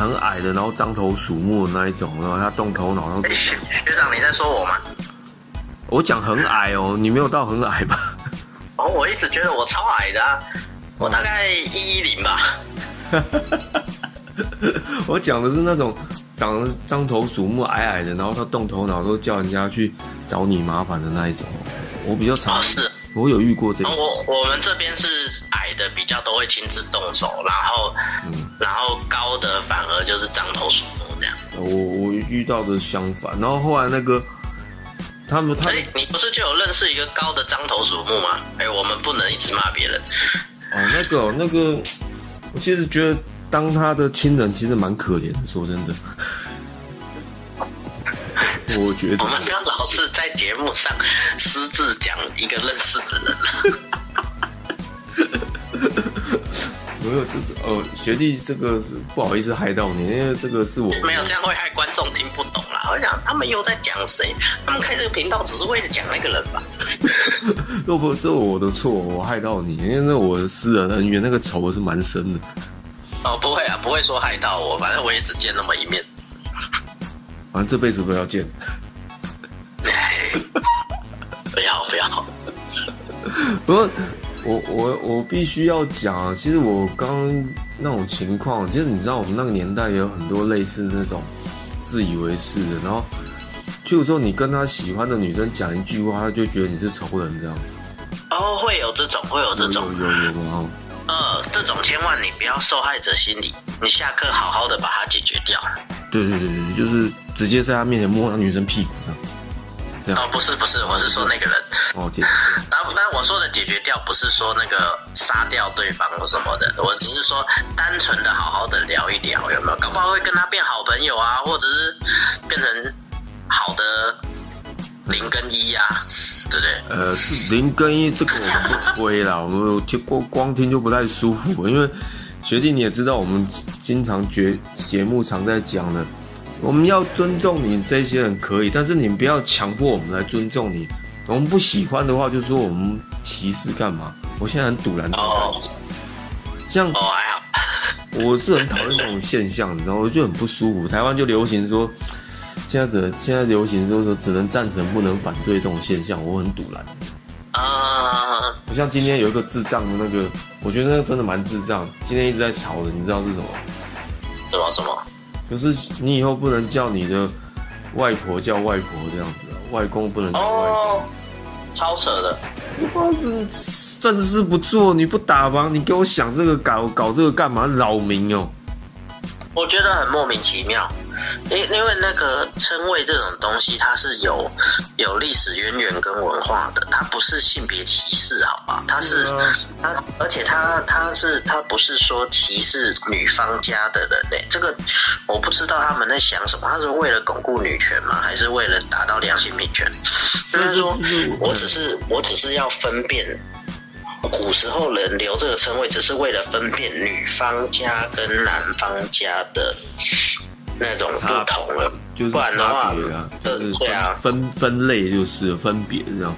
很矮的，然后獐头鼠目的那一种，然后他动头脑，然后哎、学学长，你在说我吗？我讲很矮哦，你没有到很矮吧？哦，我一直觉得我超矮的、啊，我大概一一零吧。我讲的是那种长得獐头鼠目、矮矮的，然后他动头脑都叫人家去找你麻烦的那一种。我比较常哦，，是。我有遇过这。我我们这边是矮的比较都会亲自动手，然后、嗯然后高的反而就是獐头鼠目这样。我我遇到的相反，然后后来那个他们他哎、你不是就有认识一个高的獐头鼠目吗？哎、我们不能一直骂别人。哦那个哦那个，我其实觉得当他的亲人其实蛮可怜的，说真的。我觉得我们不要老是在节目上私自讲一个认识的人。没有，就是呃，学弟这个是不好意思害到你，因为这个是我没有这样会害观众听不懂啦。我想他们又在讲谁？他们开这个频道只是为了讲那个人吧？若不是我的错，我害到你，因为那我的私人恩怨，那个仇是蛮深的。哦，不会啊，不会说害到我，反正我也只见那么一面。反正这辈子不要见。哎 不要不要，不过我我我必须要讲啊，其实我刚刚那种情况，其实你知道我们那个年代也有很多类似那种自以为是的，然后就是说你跟他喜欢的女生讲一句话，他就觉得你是仇人这样。哦，会有这种，会有这种，有有有有啊！呃，这种千万你不要受害者心理，你下课好好的把它解决掉。对对对对，就是直接在他面前摸那女生屁股这样，掉。哦，不是不是，我是说那个人。哦，解。然后，那我说的解决掉，不是说那个杀掉对方或什么的，我只是说单纯的好好的聊一聊，有没有？搞不好会跟他变好朋友啊，或者是变成好的零跟一啊，对不对？呃，零跟一这个我们不推啦，我们就光光听就不太舒服，因为学弟你也知道，我们经常节节目常在讲的。我们要尊重你这些人可以，但是你不要强迫我们来尊重你。我们不喜欢的话，就说我们歧视干嘛？我现在很堵然。哦。像。我是很讨厌这种现象，你知道，我就很不舒服。台湾就流行说，现在只现在流行说说只能赞成不能反对这种现象，我很堵然。啊。我像今天有一个智障的那个，我觉得那个真的蛮智障。今天一直在吵的，你知道是什么？什么什么？可是你以后不能叫你的外婆叫外婆这样子，外公不能叫外公，超扯的。我子正事不做，你不打吗？你给我想这个搞搞这个干嘛？扰民哦。我觉得很莫名其妙。因因为那个称谓这种东西，它是有有历史渊源跟文化的，它不是性别歧视，好吧？它是它，而且它它是它不是说歧视女方家的人嘞。这个我不知道他们在想什么，他是为了巩固女权吗？还是为了达到良性平权？所以说，我只是我只是要分辨，古时候人留这个称谓，只是为了分辨女方家跟男方家的。那种不同了，就是差别啊，对啊，分分类就是分别这样。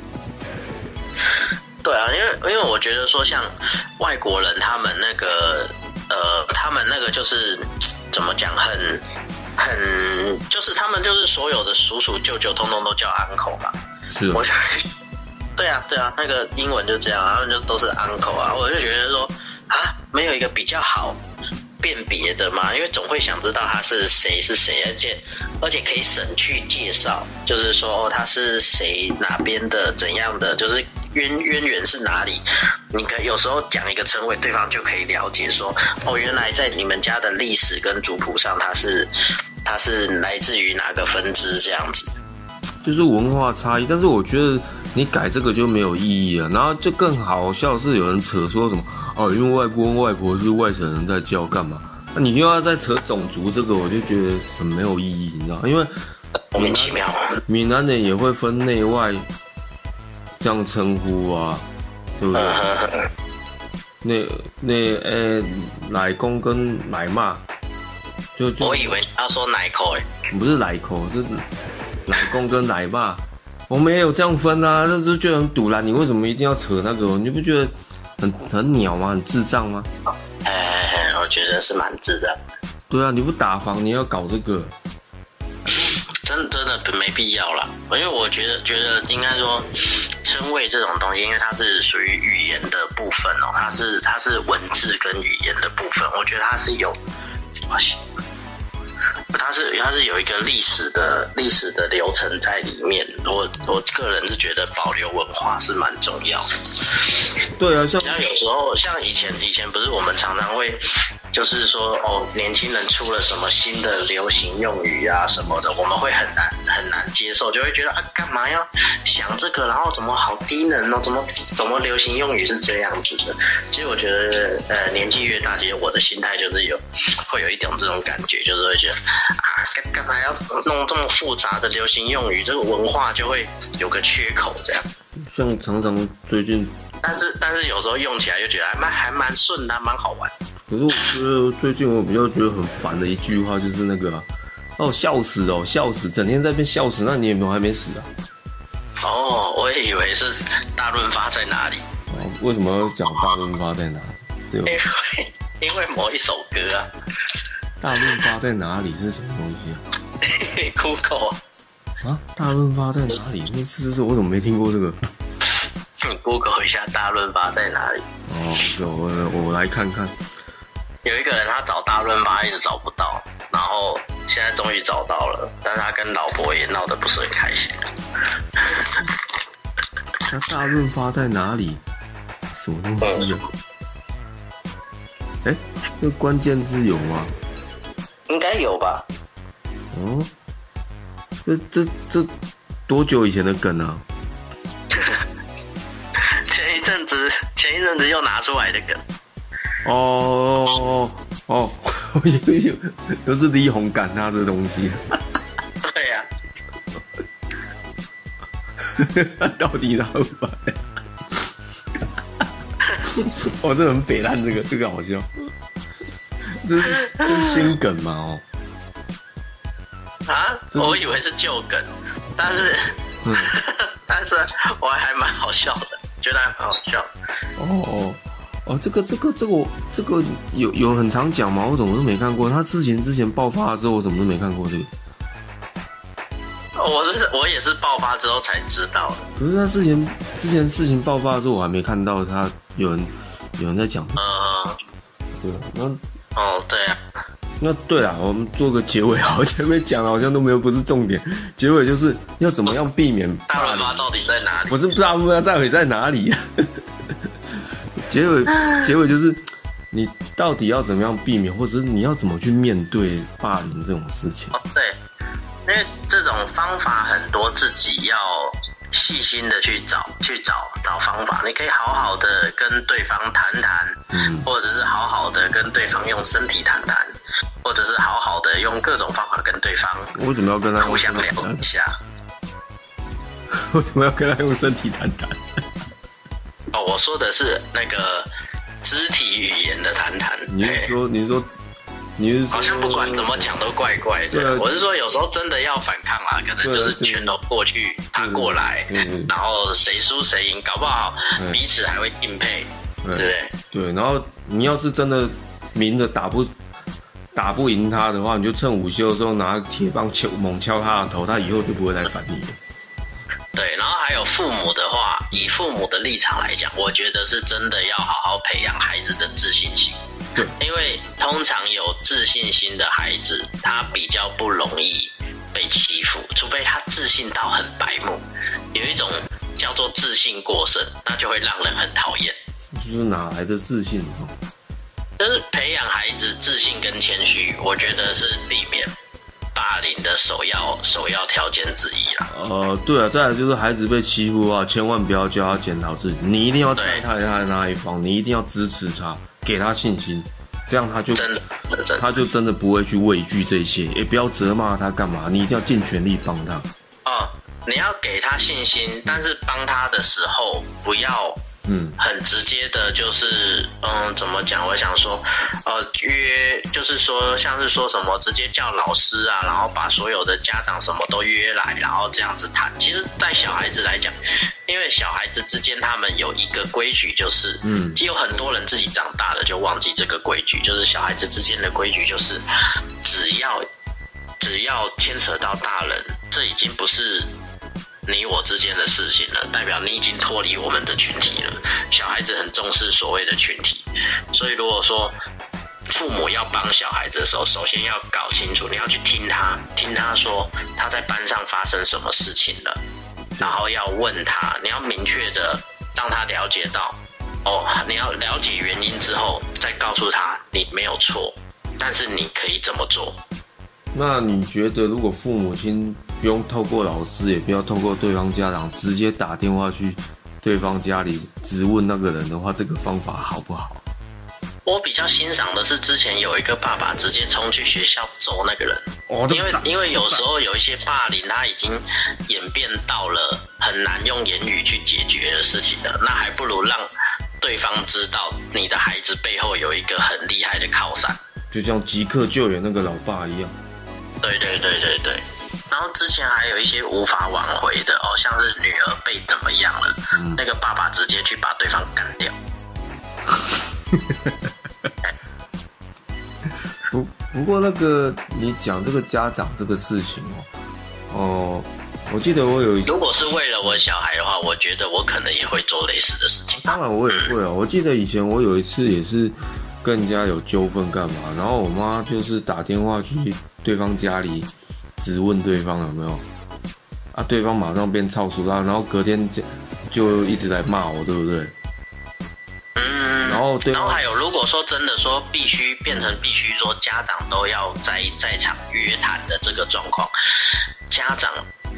对啊，因为因为我觉得说像外国人他们那个呃，他们那个就是怎么讲，很很就是他们就是所有的叔叔舅舅通通都叫 uncle 嘛。是。我想，对啊对啊，那个英文就这样，他们就都是 uncle 啊，我就觉得说啊，没有一个比较好。辨别的嘛，因为总会想知道他是谁是谁，而且而且可以省去介绍，就是说哦他是谁哪边的怎样的，就是渊渊源是哪里。你可有时候讲一个称谓，对方就可以了解说哦原来在你们家的历史跟族谱上，他是他是来自于哪个分支这样子。就是文化差异，但是我觉得你改这个就没有意义了。然后就更好笑是有人扯说什么。哦，因为外公外婆是外省人在叫干嘛？那你又要再扯种族这个，我就觉得很没有意义，你知道？因为莫名其妙，闽南人也会分内外这样称呼啊，对不对？那那呃，奶公跟奶妈，就就我以为要说奶口诶，不是奶口，是奶公跟奶妈，我们也有这样分啊，这就觉得很堵啦。你为什么一定要扯那个？你不觉得？很很鸟吗？很智障吗？哎，我觉得是蛮智障。对啊，你不打防，你要搞这个，真真的没必要了。因为我觉得，觉得应该说，称谓这种东西，因为它是属于语言的部分哦，它是它是文字跟语言的部分，我觉得它是有。它是它是有一个历史的历史的流程在里面，我我个人是觉得保留文化是蛮重要的。对啊，像像有时候像以前以前不是我们常常会。就是说，哦，年轻人出了什么新的流行用语啊什么的，我们会很难很难接受，就会觉得啊，干嘛要想这个？然后怎么好低能哦？怎么怎么流行用语是这样子的？其实我觉得，呃，年纪越大，其实我的心态就是有会有一点这种感觉，就是会觉得啊，干干嘛要弄这么复杂的流行用语？这个文化就会有个缺口，这样。像常常最近，但是但是有时候用起来就觉得还蛮还蛮顺的，蛮好玩。可是我觉得最近我比较觉得很烦的一句话就是那个，哦笑死哦笑死，整天在被笑死，那你有没有还没死啊？哦，我也以为是大润发在哪里。哦，为什么要讲大润发在哪？因为因为某一首歌啊。大润发在哪里？这是什么东西啊？酷狗啊？大润发在哪里？那是是是，我怎么没听过这个？你 Google 一下大润发在哪里？哦，我我来看看。有一个人，他找大润发一直找不到，然后现在终于找到了，但是他跟老婆也闹得不是很开心。那大润发在哪里？什么东西啊？哎，这关键字有吗？应该有吧。哦，这这这多久以前的梗啊？前一阵子，前一阵子又拿出来的梗。哦哦，有有，又是李红赶他的东西。对呀。到底哪有白？哦，这很北烂，这个这个好笑。这是这是新梗吗？哦。啊，我以为是旧梗，但是，但是我还蛮好笑的，觉得还蛮好笑。哦哦，这个这个这个这个有有很常讲吗？我怎么都没看过？他之前之前爆发之后，我怎么都没看过这个？我是我也是爆发之后才知道的。可是他之前之前事情爆发的时候，我还没看到他有人有人在讲。嗯，对，那哦对啊。那对啊，我们做个结尾，好，前面讲好像都没有，不是重点。结尾就是要怎么样避免大润发到底在哪里？不是大润发到底在哪里？结尾结尾就是你到底要怎么样避免，或者是你要怎么去面对霸凌这种事情？哦，对，因为这种方法很多，自己要细心的去找，去找找方法。你可以好好的跟对方谈谈，嗯，或者是好好的跟对方用身体谈谈。或者是好好的用各种方法跟对方，为什么要跟他互相聊一下？为什么要跟他用身体谈谈？哦，我说的是那个肢体语言的谈谈。你是说，你是说，你是好像不管怎么讲都怪怪的。我是说，有时候真的要反抗啊，可能就是拳头过去，他过来，然后谁输谁赢，搞不好彼此还会敬佩，对不对？对，然后你要是真的明着打不。打不赢他的话，你就趁午休的时候拿铁棒敲猛敲他的头，他以后就不会来烦你了。对，然后还有父母的话，以父母的立场来讲，我觉得是真的要好好培养孩子的自信心。对，因为通常有自信心的孩子，他比较不容易被欺负，除非他自信到很白目，有一种叫做自信过剩，那就会让人很讨厌。就是哪来的自信？就是培养孩子自信跟谦虚，我觉得是避免霸凌的首要首要条件之一啦。呃，对啊，再来就是孩子被欺负啊，千万不要叫他检讨自己，你一定要站在他的那一方，你一定要支持他，给他信心，这样他就真的，他就真的不会去畏惧这些，也不要责骂他干嘛，你一定要尽全力帮他。哦，你要给他信心，但是帮他的时候不要。嗯，很直接的，就是嗯，怎么讲？我想说，呃，约就是说，像是说什么，直接叫老师啊，然后把所有的家长什么都约来，然后这样子谈。其实，在小孩子来讲，因为小孩子之间他们有一个规矩，就是，嗯，其实有很多人自己长大了就忘记这个规矩，就是小孩子之间的规矩，就是只要只要牵扯到大人，这已经不是。你我之间的事情了，代表你已经脱离我们的群体了。小孩子很重视所谓的群体，所以如果说父母要帮小孩子的时候，首先要搞清楚，你要去听他，听他说他在班上发生什么事情了，然后要问他，你要明确的让他了解到，哦，你要了解原因之后，再告诉他你没有错，但是你可以怎么做。那你觉得，如果父母亲不用透过老师，也不要透过对方家长，直接打电话去对方家里质问那个人的话，这个方法好不好？我比较欣赏的是之前有一个爸爸直接冲去学校揍那个人，因为因为有时候有一些霸凌，他已经演变到了很难用言语去解决的事情了，那还不如让对方知道你的孩子背后有一个很厉害的靠山，就像即刻救援那个老爸一样。对对对对对，然后之前还有一些无法挽回的哦，像是女儿被怎么样了，那个爸爸直接去把对方干掉。不不过那个你讲这个家长这个事情哦，哦，我记得我有，如果是为了我小孩的话，我觉得我可能也会做类似的事情。当然我也会啊，我记得以前我有一次也是跟人家有纠纷干嘛，然后我妈就是打电话去。对方家里质问对方有没有啊？对方马上变超熟啦，然后隔天就就一直在骂我，对不对？嗯。然后对。然后还有，如果说真的说必须变成必须说家长都要在在场约谈的这个状况，家长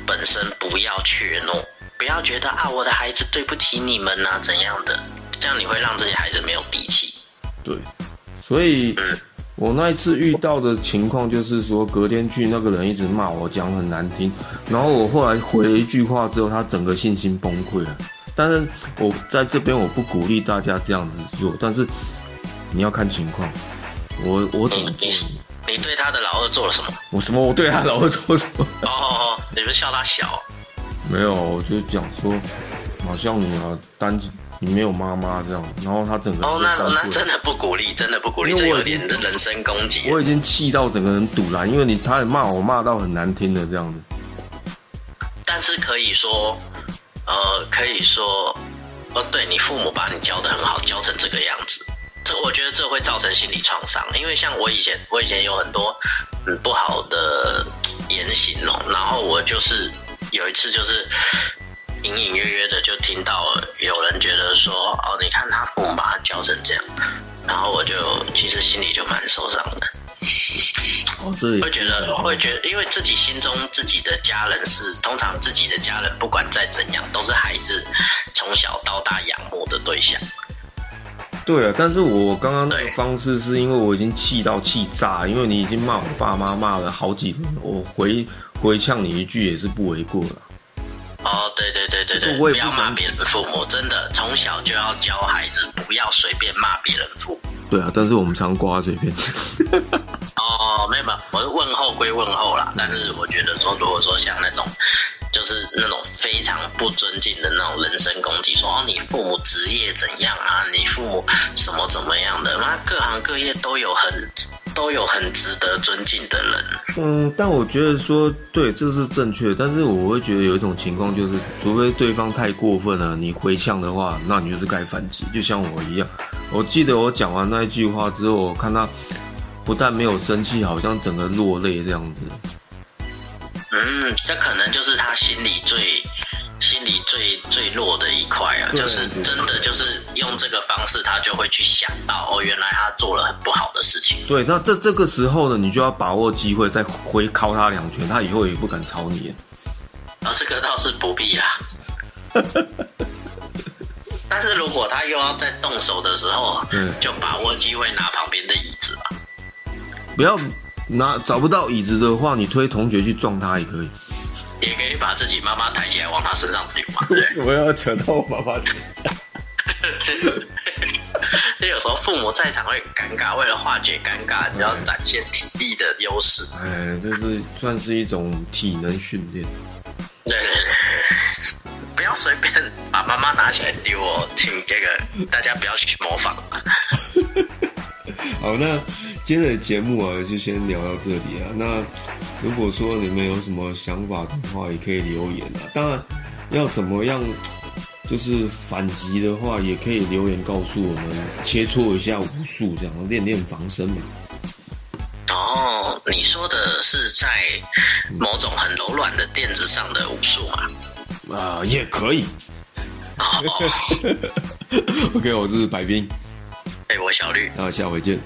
本身不要怯懦，不要觉得啊我的孩子对不起你们啊怎样的，这样你会让自己孩子没有底气。对，所以我那一次遇到的情况就是说，隔天去那个人一直骂我，讲很难听，然后我后来回了一句话之后，他整个信心崩溃了。但是我在这边我不鼓励大家这样子做，但是你要看情况。我我怎么做？你对他的老二做了什么？我什么？我对他老二做什么？哦 哦，你们笑他小？没有，我就讲说，好像你啊单你没有妈妈这样，然后他整个哦，那那真的不鼓励，真的不鼓励，这有点人身攻击。我已经气到整个人堵了，因为你他也骂我骂到很难听的这样子。但是可以说。呃，可以说，哦，对你父母把你教的很好，教成这个样子，这我觉得这会造成心理创伤。因为像我以前，我以前有很多嗯不好的言行哦，然后我就是有一次就是隐隐约约的就听到有人觉得说，哦，你看他父母把他教成这样，然后我就其实心里就蛮受伤的。会觉得会觉得，因为自己心中自己的家人是通常自己的家人，不管再怎样，都是孩子从小到大仰慕的对象。对啊，但是我刚刚那个方式是因为我已经气到气炸，因为你已经骂我爸妈骂了好几轮，我回回呛你一句也是不为过了。哦，对对对对对，不要骂别人父母，真的从小就要教孩子不要随便骂别人父母。对啊，但是我们常挂嘴边。哦，没有没有，我是问候归问候啦，但是我觉得说，如果说像那种，就是那种非常不尊敬的那种人身攻击，说哦你父母职业怎样啊，你父母什么怎么样的，那各行各业都有很都有很值得尊敬的人。嗯，但我觉得说对，这是正确，但是我会觉得有一种情况就是，除非对方太过分了，你回呛的话，那你就是该反击，就像我一样。我记得我讲完那一句话之后，我看他。不但没有生气，好像整个落泪这样子。嗯，这可能就是他心里最、心里最最弱的一块啊，就是真的就是用这个方式，他就会去想到哦，原来他做了很不好的事情。对，那这这个时候呢，你就要把握机会，再回敲他两拳，他以后也不敢吵你。啊，这个倒是不必啦。但是如果他又要再动手的时候，嗯，就把握机会拿旁边的椅子吧。不要拿找不到椅子的话，你推同学去撞他也可以，也可以把自己妈妈抬起来往他身上丢嘛。为什么要扯到我妈妈身上？就有时候父母在场会很尴尬，为了化解尴尬，你要展现体力的优势。哎，这是算是一种体能训练。对，不要随便把妈妈拿起来丢哦，请这个大家不要去模仿。好，那今天的节目啊，就先聊到这里啊。那如果说你们有什么想法的话，也可以留言啊。当然，要怎么样就是反击的话，也可以留言告诉我们，切磋一下武术，这样练练防身嘛。哦，你说的是在某种很柔软的垫子上的武术吗？啊，也可以。OK，我是白冰。哎，我小绿，那下回见。